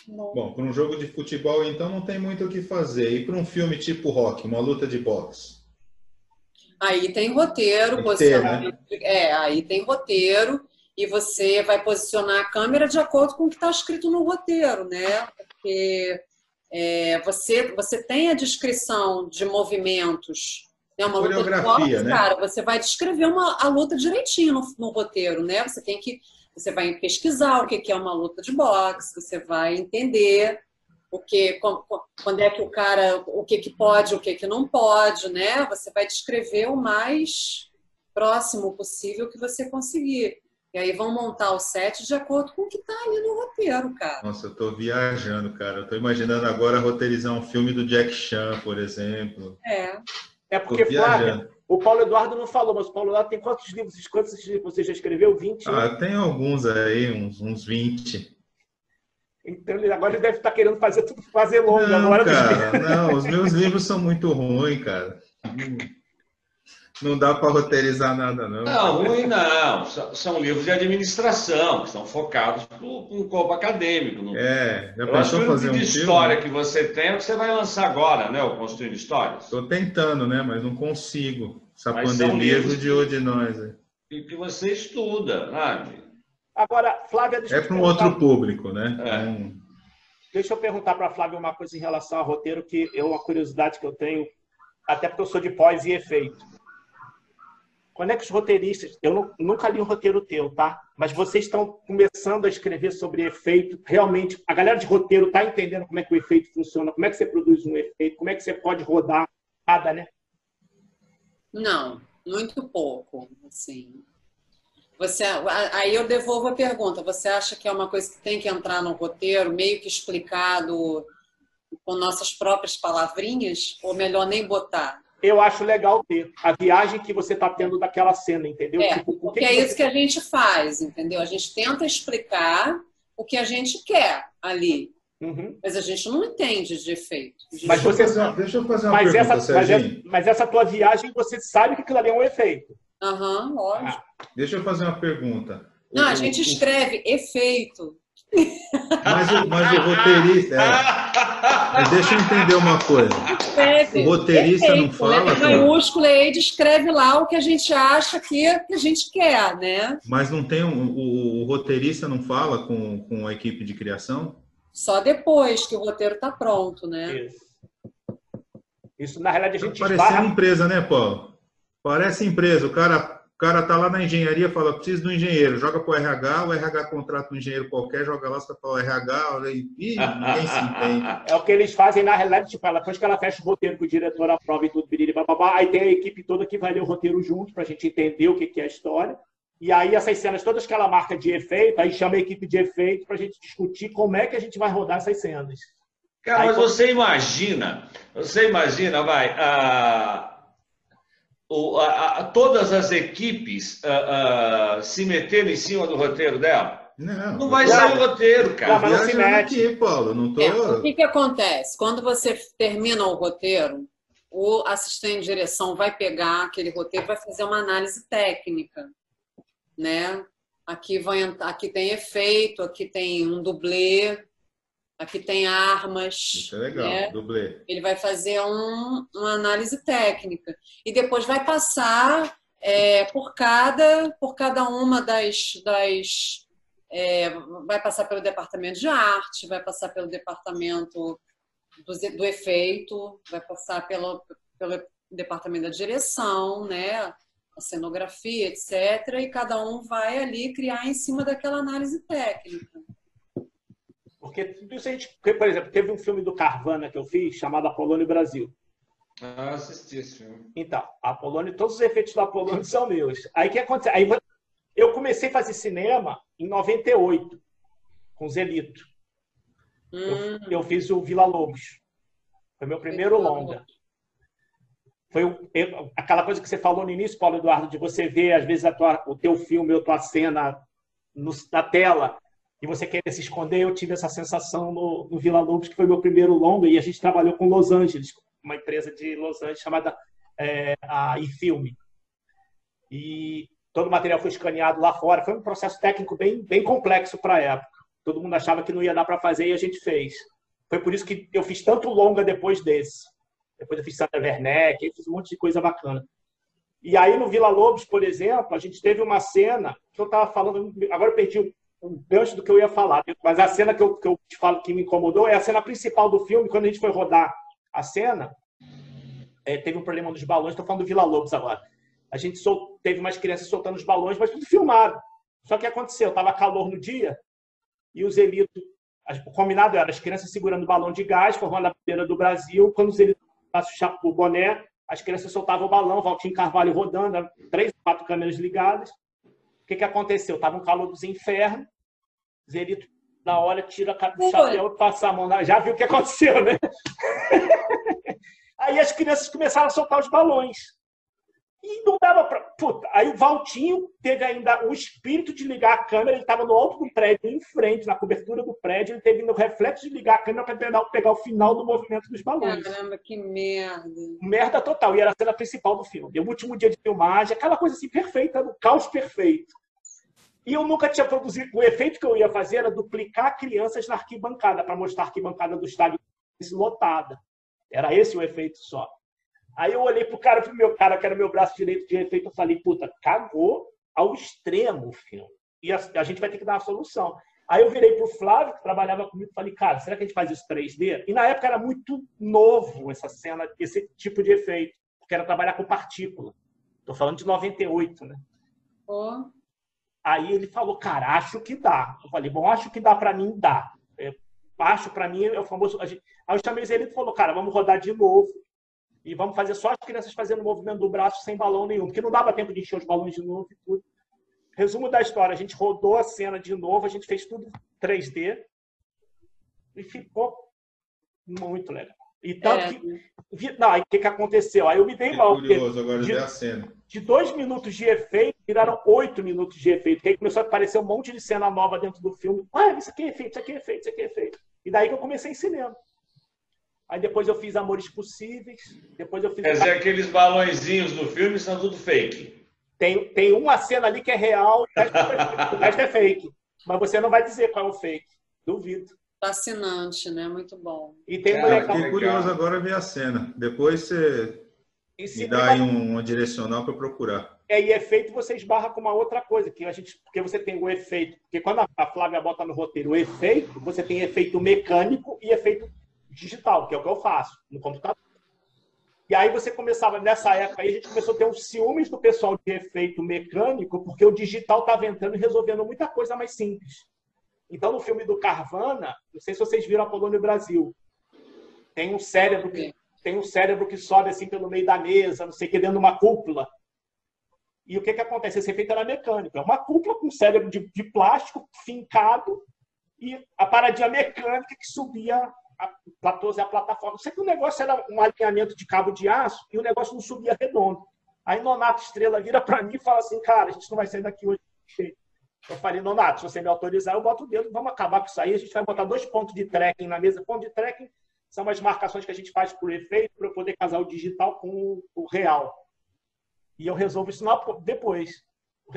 Bom, para um jogo de futebol, então, não tem muito o que fazer. E para um filme tipo rock, uma luta de boxe? Aí tem roteiro, tem posicionamento. Ter, né? É, aí tem roteiro e você vai posicionar a câmera de acordo com o que está escrito no roteiro, né? Porque é, você, você tem a descrição de movimentos. Né? Uma luta de boxe, né? cara, você vai descrever uma, a luta direitinho no, no roteiro, né? Você tem que. Você vai pesquisar o que é uma luta de boxe, você vai entender o que, quando é que o cara, o que, que pode, o que, que não pode, né? Você vai descrever o mais próximo possível que você conseguir. E aí vão montar o set de acordo com o que está ali no roteiro, cara. Nossa, eu estou viajando, cara. Eu tô imaginando agora roteirizar um filme do Jack Chan, por exemplo. É. É porque, Flávia, o Paulo Eduardo não falou, mas o Paulo Eduardo tem quantos livros, quantos livros você já escreveu? 20? Ah, tem alguns aí, uns, uns 20. Então ele, agora ele deve estar querendo fazer tudo fazer longo. Não, cara, não, os meus livros são muito ruins, cara. Não dá para roteirizar nada, não. Não, ruim não. São livros de administração, que são focados para um corpo acadêmico. É, já pensou fazer um de história que você tem é o que você vai lançar agora, né? O Construindo Histórias. Estou tentando, né? Mas não consigo. Essa Mas pandemia judiou de nós. E que você estuda, sabe? Agora, Flávia, deixa É para um outro público, né? É. Um... Deixa eu perguntar para a Flávia uma coisa em relação ao roteiro, que é uma curiosidade que eu tenho, até porque eu sou de pós e efeito. Quando é que os roteiristas. Eu não, nunca li um roteiro teu, tá? Mas vocês estão começando a escrever sobre efeito. Realmente, a galera de roteiro está entendendo como é que o efeito funciona, como é que você produz um efeito, como é que você pode rodar nada, né? Não, muito pouco. Assim, você, aí eu devolvo a pergunta. Você acha que é uma coisa que tem que entrar no roteiro, meio que explicado com nossas próprias palavrinhas, ou melhor nem botar? Eu acho legal ter a viagem que você está tendo daquela cena, entendeu? É, tipo, porque que é isso que a gente faz, entendeu? A gente tenta explicar o que a gente quer ali. Uhum. Mas a gente não entende de efeito. Mas você, deixa eu fazer uma mas pergunta, essa, mas essa, mas essa tua viagem, você sabe que aquilo ali é um efeito. Aham, uhum, lógico. Ah, deixa eu fazer uma pergunta. Não, o, a gente o, escreve o... efeito. Mas o, mas o roteirista. É... Deixa eu entender uma coisa. Escreve, o roteirista efeito, não fala. Né? Maiúsculo e aí descreve lá o que a gente acha que, que a gente quer, né? Mas não tem um, o, o roteirista não fala com, com a equipe de criação? Só depois que o roteiro está pronto, né? Isso. Isso, na realidade, a gente Parecendo esbarra... empresa, né, Paulo? Parece empresa, o cara, o cara tá lá na engenharia, fala, preciso do engenheiro, joga para o RH, o RH contrata um engenheiro qualquer, joga lá, você para o RH, olha aí, ih, ninguém se entende. É o que eles fazem na realidade, tipo, ela, depois que ela fecha o roteiro, que o diretor aprova e tudo, biriri, bababá, aí tem a equipe toda que vai ler o roteiro junto, para a gente entender o que, que é a história. E aí essas cenas todas que ela marca de efeito, aí chama a equipe de efeito para a gente discutir como é que a gente vai rodar essas cenas. Cara, aí, mas você imagina, você imagina, vai, a o, a, a, todas as equipes uh, uh, se meterem em cima do roteiro dela? Não, não vai sair o roteiro, cara. Não, mas não se mete. Aqui, Paulo, não tô... É, o que, que acontece? Quando você termina o roteiro, o assistente de direção vai pegar aquele roteiro vai fazer uma análise técnica, né? Aqui, vai, aqui tem efeito, aqui tem um dublê, Aqui tem armas. Isso é legal, né? dublê. Ele vai fazer um, uma análise técnica. E depois vai passar é, por, cada, por cada uma das. das é, vai passar pelo departamento de arte, vai passar pelo departamento do, do efeito, vai passar pelo, pelo departamento da direção, né? a cenografia, etc. E cada um vai ali criar em cima daquela análise técnica. Porque tudo isso a gente. Por exemplo, teve um filme do Carvana que eu fiz chamado Apolônio Brasil. Ah, assisti esse filme. Então, Apolônio, todos os efeitos do Apolônio são meus. Aí o que aconteceu? Aí eu comecei a fazer cinema em 98, com Zelito. Hum. Eu, eu, fiz o Vila Lobos. Foi meu primeiro longa. Foi aquela coisa que você falou no início, Paulo Eduardo, de você ver, às vezes, tua, o teu filme ou tua cena no, na tela e você querer se esconder. Eu tive essa sensação no, no Vila Lobos, que foi meu primeiro longa, e a gente trabalhou com Los Angeles, uma empresa de Los Angeles chamada é, a iFilme. E todo o material foi escaneado lá fora. Foi um processo técnico bem, bem complexo para a época. Todo mundo achava que não ia dar para fazer e a gente fez. Foi por isso que eu fiz tanto longa depois desse. Depois eu fiz Santa Werneck, fiz um monte de coisa bacana. E aí no Vila Lobos, por exemplo, a gente teve uma cena que eu estava falando, agora eu perdi o, o gancho do que eu ia falar, mas a cena que eu, que eu te falo que me incomodou é a cena principal do filme, quando a gente foi rodar a cena, é, teve um problema dos balões, estou falando do Vila Lobos agora. A gente sol, teve umas crianças soltando os balões, mas tudo filmado. Só que aconteceu, estava calor no dia e os elitos, o combinado era as crianças segurando o balão de gás, formando a bandeira do Brasil, quando os elitos o boné, as crianças soltavam o balão, Valtinho Carvalho rodando, três, quatro câmeras ligadas. O que, que aconteceu? Tava um calor dos infernos, Zelito, na hora, tira a cara do chapéu e passa a mão. Na... Já viu o que aconteceu, né? Aí as crianças começaram a soltar os balões. E não dava para. Puta, aí o Valtinho teve ainda o espírito de ligar a câmera, ele estava no alto do prédio, em frente, na cobertura do prédio, ele teve no reflexo de ligar a câmera para pegar, pegar o final do movimento dos balões. Caramba, que merda. Merda total. E era a cena principal do filme. E o último dia de filmagem, aquela coisa assim, perfeita, no caos perfeito. E eu nunca tinha produzido. O efeito que eu ia fazer era duplicar crianças na arquibancada, para mostrar a arquibancada do estádio lotada. Era esse o efeito só. Aí eu olhei pro cara, pro meu cara, que era meu braço direito de efeito, eu falei, puta, cagou ao extremo o filme. E a, a, gente vai ter que dar uma solução. Aí eu virei pro Flávio, que trabalhava comigo, e falei, cara, será que a gente faz isso 3D? E na época era muito novo essa cena, esse tipo de efeito, porque era trabalhar com partícula. Tô falando de 98, né? Oh. Aí ele falou, cara, acho que dá. Eu falei, bom, acho que dá para mim, dá. É, acho para mim é o famoso. Aí eu chamei ele e falou, cara, vamos rodar de novo e vamos fazer só as crianças fazendo o movimento do braço sem balão nenhum, porque não dava tempo de encher os balões de novo e tudo. Resumo da história: a gente rodou a cena de novo, a gente fez tudo 3D e ficou muito legal. E tanto é. que. Não, aí o que, que aconteceu? Aí eu me dei mal. Curioso agora de, a cena. De dois minutos de efeito, viraram oito minutos de efeito. Que aí começou a aparecer um monte de cena nova dentro do filme. Ah, isso aqui é efeito, isso aqui é efeito, isso aqui é efeito. E daí que eu comecei em cinema. Aí depois eu fiz Amores Possíveis. Depois eu fiz. Quer dizer, aqueles balõezinhos do filme são tudo fake. Tem, tem uma cena ali que é real, o resto, é, o resto é fake. Mas você não vai dizer qual é o fake. Duvido. Fascinante, né? Muito bom. E tem Cara, Fiquei curioso agora ver a cena. Depois você me dá aí um, um direcional para procurar. É, e efeito você esbarra com uma outra coisa, que a gente, porque você tem o efeito, porque quando a Flávia bota no roteiro o efeito, você tem efeito mecânico e efeito digital, que é o que eu faço no computador. E aí você começava, nessa época aí, a gente começou a ter uns ciúmes do pessoal de efeito mecânico, porque o digital estava entrando e resolvendo muita coisa mais simples. Então, no filme do Carvana, não sei se vocês viram a Polônia Brasil, tem um cérebro que, tem um cérebro que sobe assim pelo meio da mesa, não sei o que, dentro de uma cúpula. E o que, que acontece? Esse efeito era mecânico. É uma cúpula com um cérebro de, de plástico fincado e a paradinha mecânica que subia a platôs é a plataforma. Sei que o negócio era um alinhamento de cabo de aço e o negócio não subia redondo. Aí Nonato Estrela vira para mim e fala assim, cara, a gente não vai sair daqui hoje. Eu falei, Nonato, se você me autorizar, eu boto o dedo, vamos acabar com isso aí. A gente vai botar dois pontos de tracking na mesa. Ponto de tracking são as marcações que a gente faz por efeito para poder casar o digital com o real. E eu resolvo isso depois.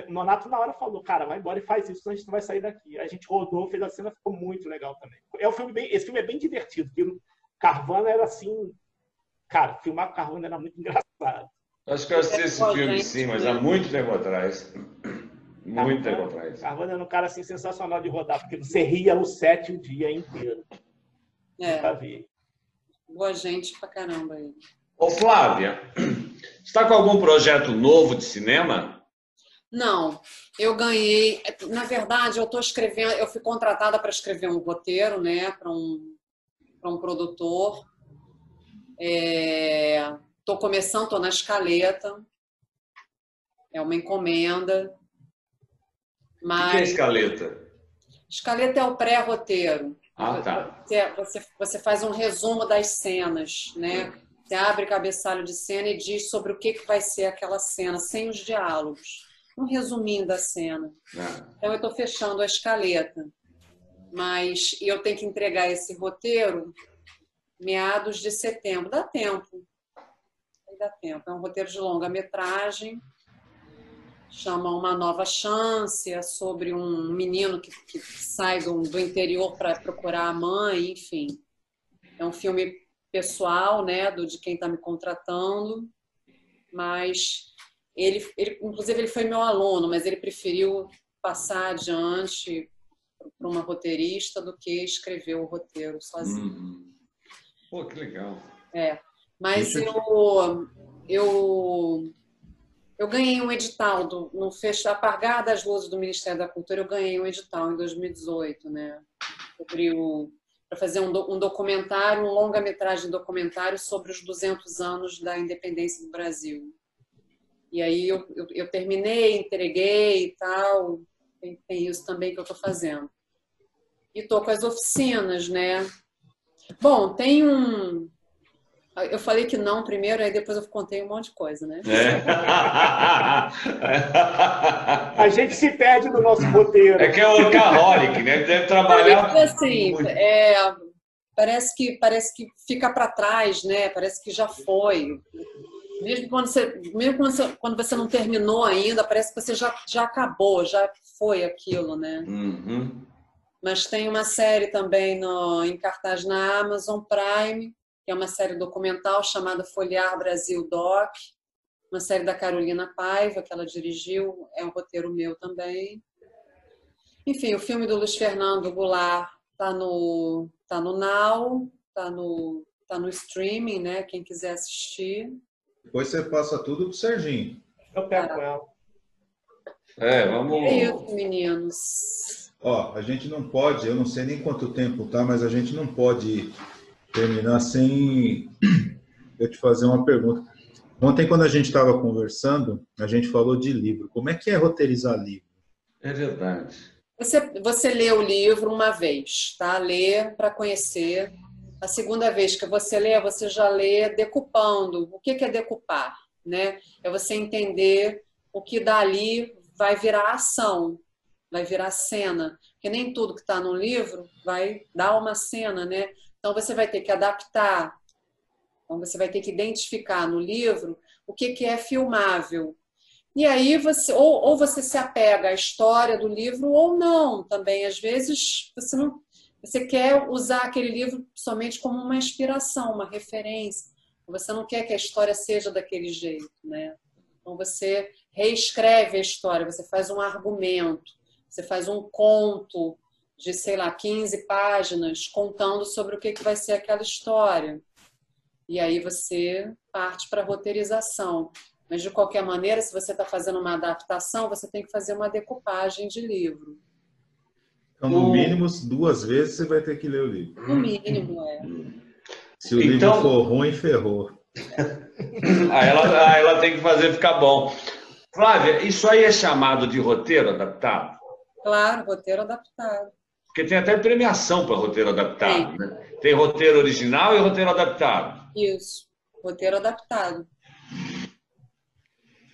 O Nonato na hora falou, cara, vai embora e faz isso, senão a gente não vai sair daqui. A gente rodou, fez a cena, ficou muito legal também. É um filme bem, esse filme é bem divertido, porque Carvana era assim, cara, filmar Carvana era muito engraçado. Acho que eu assisti esse filme sim, mas há muito tempo atrás. Muito tempo atrás. Carvana era um cara assim sensacional de rodar, porque você ria no set o dia inteiro. É. Nunca vi. Boa gente pra caramba aí. Ô Flávia, está com algum projeto novo de cinema? Não, eu ganhei. Na verdade, eu estou escrevendo, eu fui contratada para escrever um roteiro, né, para um, um produtor. Estou é, começando, estou na escaleta. É uma encomenda. Mas... O que é escaleta? Escaleta é o pré-roteiro. Ah, tá. Você, você, você faz um resumo das cenas, né? Você abre cabeçalho de cena e diz sobre o que, que vai ser aquela cena, sem os diálogos. Um resuminho da cena. É. Então, eu estou fechando a escaleta. Mas eu tenho que entregar esse roteiro meados de setembro. Dá tempo. Dá tempo. É um roteiro de longa-metragem. Chama Uma Nova Chance. É sobre um menino que, que sai do, do interior para procurar a mãe, enfim. É um filme pessoal, né, do de quem está me contratando, mas ele, ele, inclusive, ele foi meu aluno, mas ele preferiu passar adiante para uma roteirista do que escrever o roteiro sozinho. Uhum. Pô, que legal. É, mas eu, eu, eu ganhei um edital do, no fecho, apagar das luzes do Ministério da Cultura, eu ganhei um edital em 2018, né, sobre para fazer um, do, um, documentário, um longa-metragem documentário sobre os 200 anos da independência do Brasil. E aí eu, eu, eu terminei, entreguei e tal, tem, tem isso também que eu estou fazendo. E estou com as oficinas, né? Bom, tem um. Eu falei que não primeiro, aí depois eu contei um monte de coisa, né? É. A gente se perde no nosso roteiro. É que é workaholic, né? Deve trabalhar. Porque, assim, é, parece que parece que fica para trás, né? Parece que já foi. Mesmo quando você, mesmo quando você, quando você não terminou ainda, parece que você já, já acabou, já foi aquilo, né? Uhum. Mas tem uma série também no, em cartaz na Amazon Prime, que é uma série documental chamada Folhear Brasil Doc, uma série da Carolina Paiva, que ela dirigiu, é um roteiro meu também. Enfim, o filme do Luiz Fernando Goulart tá no tá no Now, tá no tá no streaming, né? Quem quiser assistir. Depois você passa tudo pro Serginho. Eu pego ela. É, vamos. É isso, meninos. Ó, a gente não pode, eu não sei nem quanto tempo tá, mas a gente não pode terminar sem eu te fazer uma pergunta. Ontem, quando a gente estava conversando, a gente falou de livro. Como é que é roteirizar livro? É verdade. Você, você lê o livro uma vez, tá? Lê para conhecer. A segunda vez que você lê, você já lê decupando. O que é decupar? Né? É você entender o que dali vai virar ação, vai virar cena. Porque nem tudo que está no livro vai dar uma cena, né? Então você vai ter que adaptar. Então você vai ter que identificar no livro o que, é filmável. E aí você ou, ou você se apega à história do livro ou não também. Às vezes você não você quer usar aquele livro somente como uma inspiração, uma referência. Você não quer que a história seja daquele jeito, né? Então você reescreve a história, você faz um argumento, você faz um conto de, sei lá, 15 páginas contando sobre o que, que vai ser aquela história. E aí você parte para a roteirização. Mas, de qualquer maneira, se você está fazendo uma adaptação, você tem que fazer uma decupagem de livro. Então, no mínimo, duas vezes você vai ter que ler o livro. No mínimo, é. Se o Então- livro for ruim, ferrou. Aí ela, aí ela tem que fazer ficar bom. Flávia, isso aí é chamado de roteiro adaptado? Claro, roteiro adaptado. Porque tem até premiação para roteiro adaptado. Né? Tem roteiro original e roteiro adaptado. Isso, roteiro adaptado.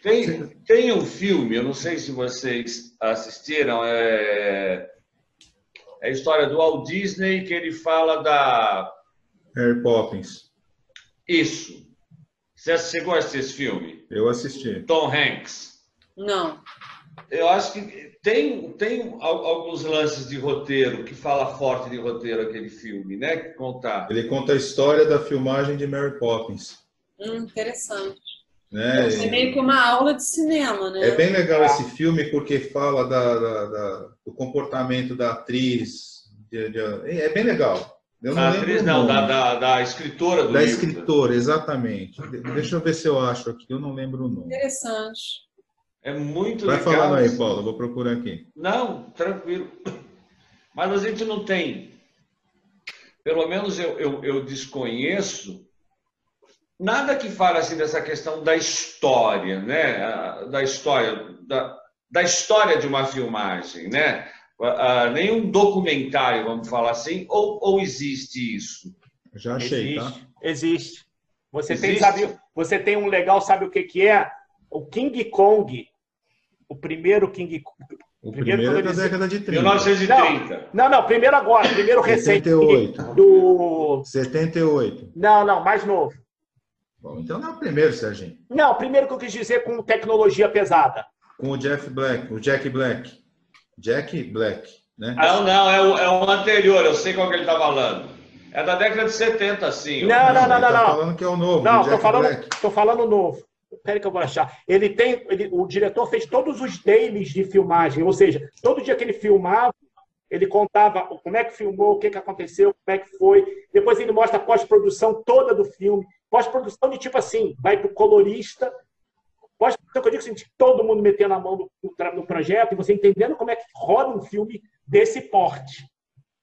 Tem, tem um filme, eu não sei se vocês assistiram, é, é a história do Walt Disney, que ele fala da. Harry Poppins. Isso. Você chegou a assistir esse filme? Eu assisti. Tom Hanks. Não, Eu acho que tem, tem al- alguns lances de roteiro, que fala forte de roteiro aquele filme, né? Que contar. Ele conta a história da filmagem de Mary Poppins. hum, interessante. Né? É meio que uma aula de cinema, né? É bem legal esse filme porque fala da, da- da- do comportamento da atriz. de- de- é bem legal. Eu não Da atriz, não, da, da, da escritora do Da livro. escritora, exatamente. De- Deixa eu ver se eu acho aqui, eu não lembro o nome. Interessante. É muito Vai legal. falando aí. Paulo, vou procurar aqui. Não, tranquilo. Mas a gente não tem. Pelo menos eu, eu, eu desconheço nada que fale assim dessa questão da história, né? Da história, da, da história de uma filmagem, né? uh, nenhum documentário, vamos falar assim, ou, ou existe isso? Já achei, existe, tá? Existe. Você Existe? tem, sabe, você tem um legal, sabe o que, que é? O King Kong. O primeiro King Kong. O Primeiro primeiro é da década de 30. 1930. Não, não, primeiro agora, primeiro recente. 78. Do. 78. Não, não, mais novo. Bom, então não é o primeiro, Serginho. Não, primeiro que eu quis dizer com tecnologia pesada. Com o Jeff Black, o Jack Black. Jack Black, né? Não, não, é o, é o anterior, eu sei qual que ele está falando. É da década de 70, sim. Não, não, não, ele não, tá não. falando que é o novo, Não, o tô Jack falando, Black. tô falando novo. Peraí que eu vou achar. Ele tem. ele- o diretor fez todos os dailies de filmagem, ou seja, todo dia que ele filmava, ele contava como é que filmou, o que, que aconteceu, como é que foi. Depois ele mostra a pós-produção toda do filme. Pós-produção de tipo assim, vai pro colorista. Pós-produção que eu digo assim, de todo mundo metendo a mão no, no projeto e você entendendo como é que roda um filme desse porte,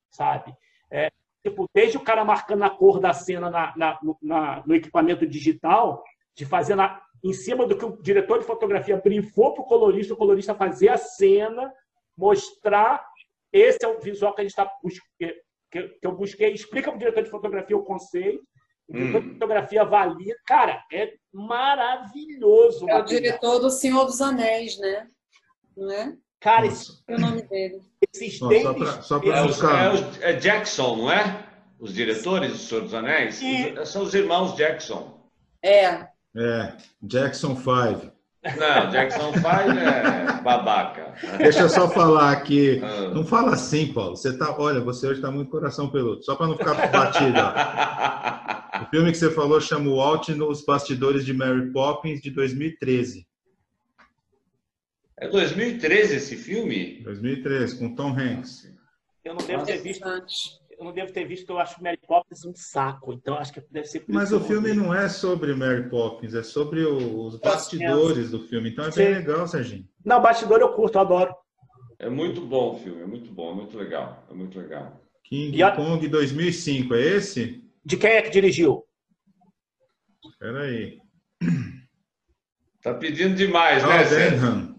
sabe? É, tipo, desde o cara marcando a cor da cena na, na- no, na- no equipamento digital, de fazer na, em cima do que o diretor de fotografia brifou para o colorista, o colorista fazer a cena, mostrar. Esse é o visual que a gente está que, que eu busquei. Explica para o diretor de fotografia o conceito. O diretor de Hum. fotografia avalia. Cara, é maravilhoso. o É o diretor do Senhor dos Anéis, né? Não é? Cara, esses, É o nome dele. esses Ó, só pra- só pra- É, os, é, é Jackson, não é? Os diretores do Senhor dos Anéis? E- Os- são os irmãos Jackson. É. É, Jackson 5. Não, Jackson 5 é babaca. Deixa eu só falar aqui. Ah. Não fala assim, Paulo. Você tá, olha, você hoje está muito coração peludo. Só para não ficar batido. O filme que você falou chama o Alt nos bastidores de Mary Poppins de 2013. É 2013 esse filme? 2013, com Tom Hanks. Eu não devo ter visto, Interessante. eu não devo ter visto, porque eu acho Mary Poppins um saco. Então acho que deve ser. Mas o filme não é sobre Mary Poppins, é sobre os bastidores do filme. Então é bem Sim. legal, Serginho. Não, bastidor eu curto, eu adoro. É muito bom o filme, é muito bom, é muito legal. É muito legal. King E a- Kong 2005, é esse? De quem é que dirigiu? Espera aí. Tá pedindo demais, né, Carl Sérgio? Denham.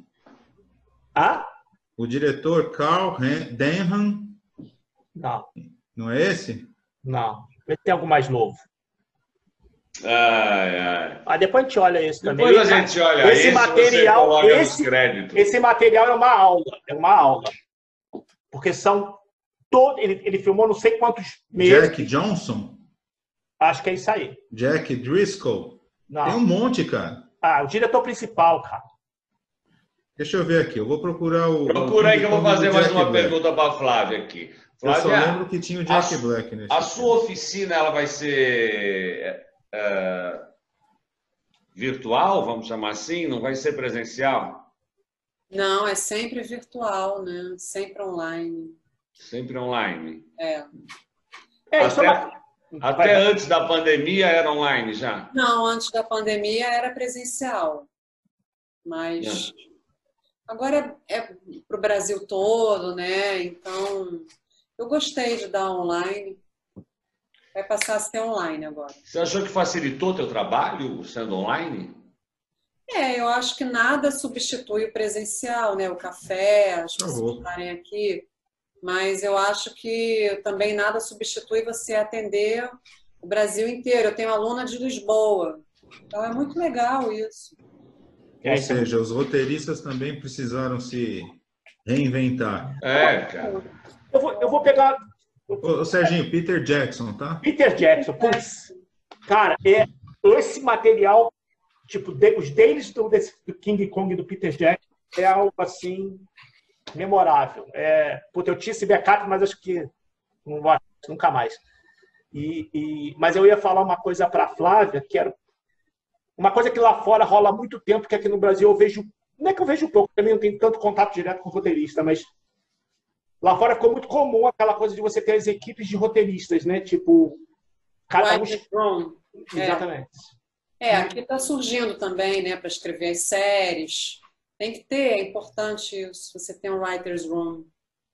Ah? O diretor Carl Denham. Não, Não é esse? não. Vê se tem algo mais novo. Ai, ai. Ah, depois a gente olha esse também. Depois a gente olha esse esse material, esse-. Esse material é uma aula, é uma aula. Porque são todo, ele, ele filmou não sei quantos meses. Jack Johnson? Acho que é isso aí. Jack Driscoll? Não. Tem um monte, cara. Ah, o diretor principal, cara. Deixa eu ver aqui. Eu vou procurar o. Procura aí que eu vou fazer mais uma Black. pergunta para a Flávia aqui. Eu só Flávia, lembro que tinha o Jack a- Black nesse. a sua oficina ela vai ser é, virtual, vamos chamar assim? Não vai ser presencial? Não, é sempre virtual, né? Sempre online. Sempre online. É. É, isso é Até- uma... Até Vai- antes da pandemia era online já. Não, antes da pandemia era presencial. Mas agora é para o Brasil todo, né? Então, eu gostei de dar online. Vai passar a ser online agora. Você achou que facilitou teu trabalho sendo online? É, eu acho que nada substitui o presencial, né? O café, as Tá pessoas estarem aqui. Mas eu acho que também nada substitui você atender o Brasil inteiro. Eu tenho aluna de Lisboa. Então é muito legal isso. Ou seja, os roteiristas também precisaram se reinventar. É, cara. eu, vou, eu vou pegar Ô, Serginho, Peter Jackson, tá? Peter Jackson. Putz, cara, é esse material, tipo, de- os deles do, desse- do King Kong e do Peter Jackson é algo assim memorável. É, puta, eu tinha esse backup, mas acho que não vou, nunca mais. E, e- mas eu ia falar uma coisa para a Flávia, que era uma coisa que lá fora rola há muito tempo, que aqui no Brasil eu vejo. Não é que eu vejo pouco, também não tenho tanto contato direto com roteirista, mas lá fora ficou muito comum aquela coisa de você ter as equipes de roteiristas, né? Tipo, cada um. É. Exatamente. É, aqui está surgindo também, né, para escrever as séries. Tem que ter, é importante isso, você tem um writer's room.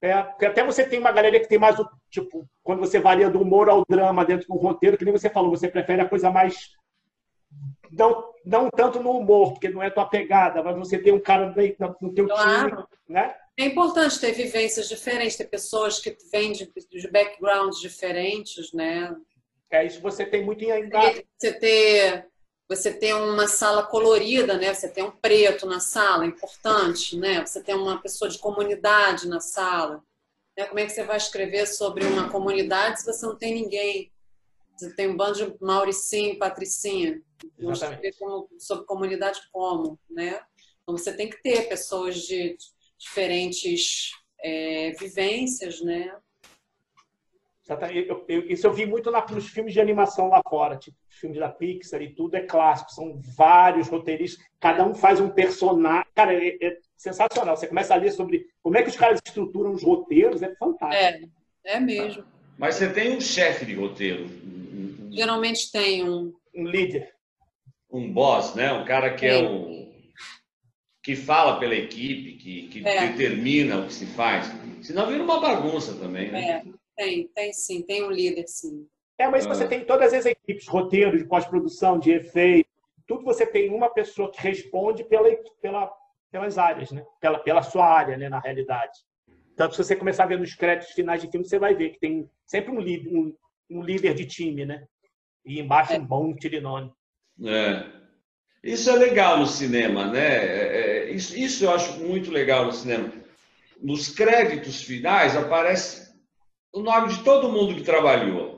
É, porque até você tem uma galera que tem mais o. Tipo, quando você varia do humor ao drama dentro do roteiro, que nem você falou, você prefere a coisa mais. Não, não tanto no humor, porque não é tua pegada, mas você tem um cara no teu time, Claro. né? É importante ter vivências diferentes, ter pessoas que vêm de, de backgrounds diferentes, né? É isso você tem muito em Você ter você tem uma sala colorida, né? Você tem um preto na sala, importante, né? Você tem uma pessoa de comunidade na sala. Né? Como é que você vai escrever sobre uma comunidade se você não tem ninguém? Você tem um bando de Mauricinho, Patricinha. Escrever sobre comunidade como, né? Então você tem que ter pessoas de diferentes é, vivências, né? Eu, eu, isso eu vi muito na, nos filmes de animação lá fora, tipo filmes da Pixar e tudo é clássico. São vários roteiristas, cada um faz um personagem. Cara, é, é, sensacional. Você começa a ler sobre como é que os caras estruturam os roteiros, é fantástico. É, é mesmo. Mas você tem um chefe de roteiro. Geralmente tem um. Um líder. Um boss, né? Um cara que é um. que fala pela equipe, que, que é. determina o que se faz. Senão vira uma bagunça também, né? É. Tem, tem sim, tem um líder, sim. É, mas você ah. tem todas as equipes, roteiro, de pós-produção, de efeito, tudo você tem uma pessoa que responde pela, pela, pelas áreas, né? Pela, pela sua área, né, na realidade. Tanto se você começar a ver nos créditos finais de filme, você vai ver que tem sempre um, líder, um, um líder de time, né? E embaixo é. um bom tirinone. É. Isso é legal no cinema, né? É, é, isso, isso eu acho muito legal no cinema. Nos créditos finais aparece o nome de todo mundo que trabalhou,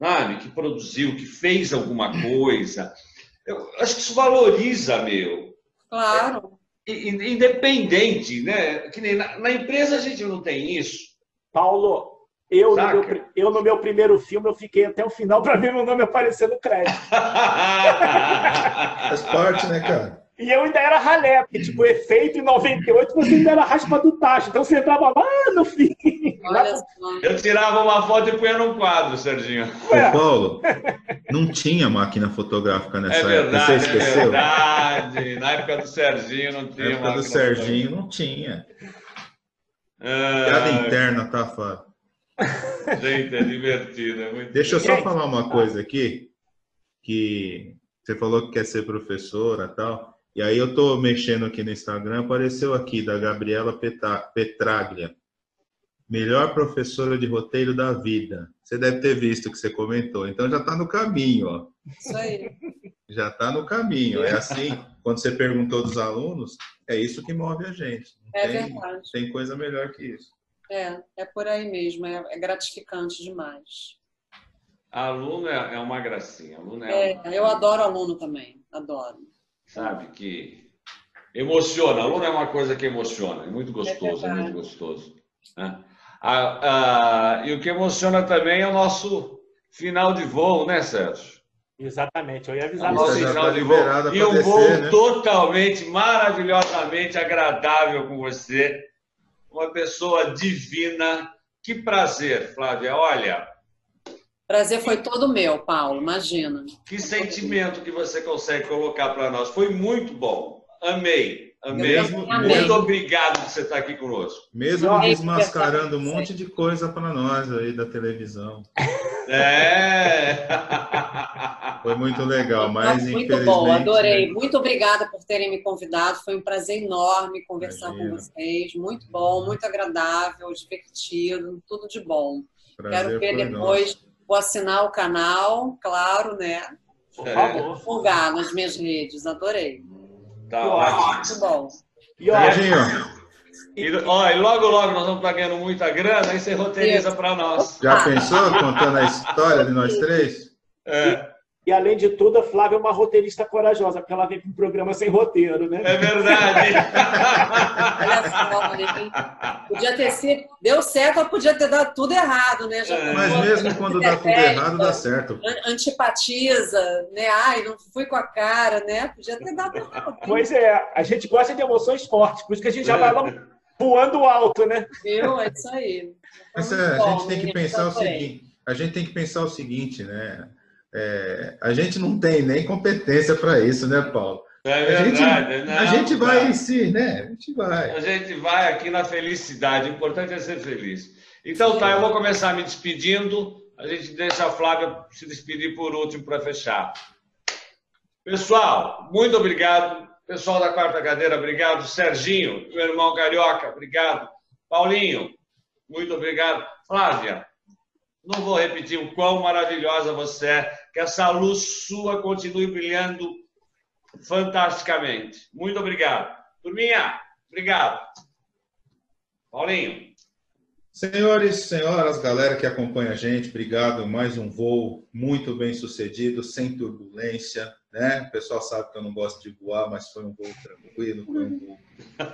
sabe? Que produziu, que fez alguma coisa. Eu acho que isso valoriza, meu. Claro. É, independente, né? Que nem na, na, empresa a gente não tem isso. Paulo, eu no, meu, eu no meu primeiro filme eu fiquei até o final para ver meu nome aparecer no crédito. Faz parte, né, cara? E eu ainda era ralé, porque, tipo, efeito em 98 você ainda era raspa do tacho. Então você entrava lá no fim. Eu tirava uma foto e punha num quadro, Serginho. Ô, Paulo, não tinha máquina fotográfica nessa é verdade, época. Você esqueceu? É verdade. Na época do Serginho não tinha. Na época do Serginho não tinha. Ah, Piada interna, tá, Fábio? Gente, é divertido. É muito Deixa eu só falar uma coisa aqui. Que você falou que quer ser professora e tal. E aí eu tô mexendo aqui no Instagram, apareceu aqui da Gabriela Petraglia. Melhor professora de roteiro da vida. Você deve ter visto que você comentou. Então já está no caminho, ó. Isso aí. Já está no caminho. É assim, quando você perguntou dos alunos, é isso que move a gente. Não é tem, verdade. Tem coisa melhor que isso. É, é por aí mesmo. É, é gratificante demais. Aluno é, é uma gracinha. Aluno é, é eu adoro aluno também. Adoro sabe? Que emociona. Aluno é uma coisa que emociona, é muito gostoso, é, é muito gostoso. Né? Ah, ah, e o que emociona também é o nosso final de voo, né, Sérgio? Exatamente, eu ia avisar nosso final de voo. E um voo né? totalmente, maravilhosamente agradável com você. Uma pessoa divina. Que prazer, Flávia. Olha, Prazer foi todo meu, Paulo, imagina. Que sentimento que você consegue colocar para nós. Foi muito bom. Amei. Mesmo, muito obrigado por você estar aqui conosco. Mesmo desmascarando um monte de coisa para nós aí da televisão. É. Foi muito legal, mas Muito infelizmente... bom, adorei. Muito obrigada por terem me convidado. Foi um prazer enorme conversar Imagina. com vocês. Muito bom, muito agradável, divertido, tudo de bom. Prazer Quero ver depois. Nosso Vou assinar o canal, claro, né? Por favor. Divulgar nas minhas redes, adorei. Tá ótimo. Muito bom. E, ó, e, ó, e logo, logo nós vamos estar ganhando muita grana, aí você roteiriza para nós. Já pensou contando a história de nós três? É. E, além de tudo, a Flávia é uma roteirista corajosa, porque ela vem com um programa sem roteiro, né? É verdade. Olha só, podia ter sido. Deu certo, ou podia ter dado tudo errado, né? Já é. Mas mesmo quando dá tudo errado, dá certo. Antipatiza, né? Ai, não fui com a cara, né? Podia ter dado errado. Pois é, a gente gosta de emoções fortes, por isso que a gente já vai lá voando alto, né? Viu? É isso aí. Mas, é, a gente tem que pensar o seguinte. A gente tem que pensar o seguinte, né? É, a gente não tem nem competência para isso, né, Paulo? É verdade. A gente, não, a gente vai em si, né? A gente vai. A gente vai aqui na felicidade. O importante é ser feliz. Então, tá, eu vou começar me despedindo. A gente deixa a Flávia se despedir por último para fechar. Pessoal, muito obrigado. Pessoal da quarta cadeira, obrigado. Serginho, meu irmão carioca, obrigado. Paulinho, muito obrigado. Flávia, não vou repetir o quão maravilhosa você é, que essa luz sua continue brilhando fantasticamente. Muito obrigado. Turminha, obrigado. Paulinho. Senhores, senhoras, galera que acompanha a gente, obrigado. Mais um voo muito bem sucedido, sem turbulência. Né? O pessoal sabe que eu não gosto de voar, mas foi um voo tranquilo, foi um voo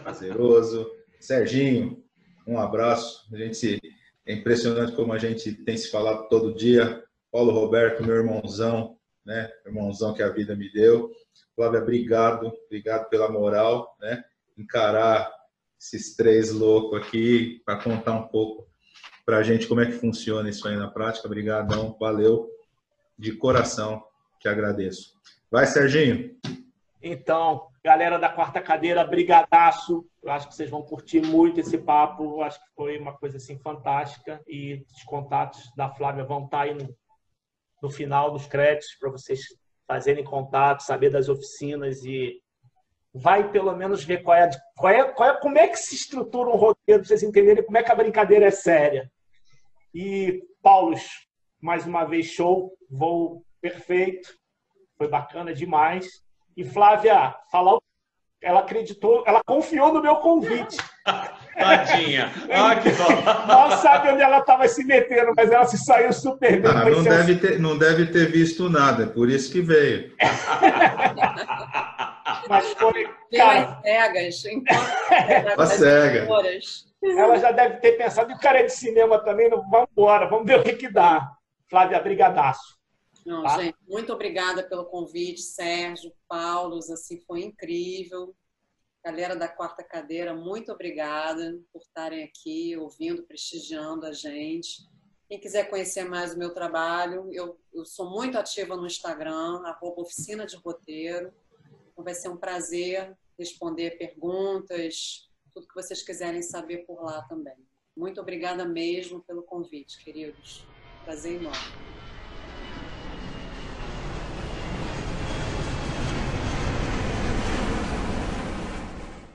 prazeroso. Serginho, um abraço. A gente é impressionante como a gente tem se falado todo dia. Paulo Roberto, meu irmãozão, né? Irmãozão que a vida me deu. Flávia, obrigado, obrigado pela moral, né? Encarar esses três loucos aqui para contar um pouco para a gente como é que funciona isso aí na prática. Obrigadão, valeu de coração, que agradeço. Vai, Serginho. Então, galera da quarta cadeira, brigadaço. Eu acho que vocês vão curtir muito esse papo. Eu acho que foi uma coisa assim fantástica e os contatos da Flávia vão estar aí no, no final dos créditos para vocês fazerem contato, saber das oficinas e vai pelo menos ver qual é, qual é, qual é como é que se estrutura um roteiro, para vocês entenderem como é que a brincadeira é séria. E, Paulo, mais uma vez, show, voo perfeito, foi bacana demais. E, Flávia, falar ela acreditou, ela confiou no meu convite. Tadinha. Ah, que Não sabe onde ela estava se metendo, mas ela se saiu super bem. Ah, não, deve ter, não deve ter visto nada, é por isso que veio. Mas foi. Cara, cegas, enquanto cega. Ela já deve ter pensado, e o cara é de cinema também, não, vamos embora, vamos ver o que, que dá. Flávia, brigadaço. Não, tá? gente, muito obrigada pelo convite, Sérgio, Paulo, assim, foi incrível. Galera da quarta cadeira, muito obrigada por estarem aqui, ouvindo, prestigiando a gente. Quem quiser conhecer mais o meu trabalho, eu, eu sou muito ativa no Instagram, arroba oficina de roteiro. Então vai ser um prazer responder perguntas, tudo que vocês quiserem saber por lá também. Muito obrigada mesmo pelo convite, queridos. Prazer enorme.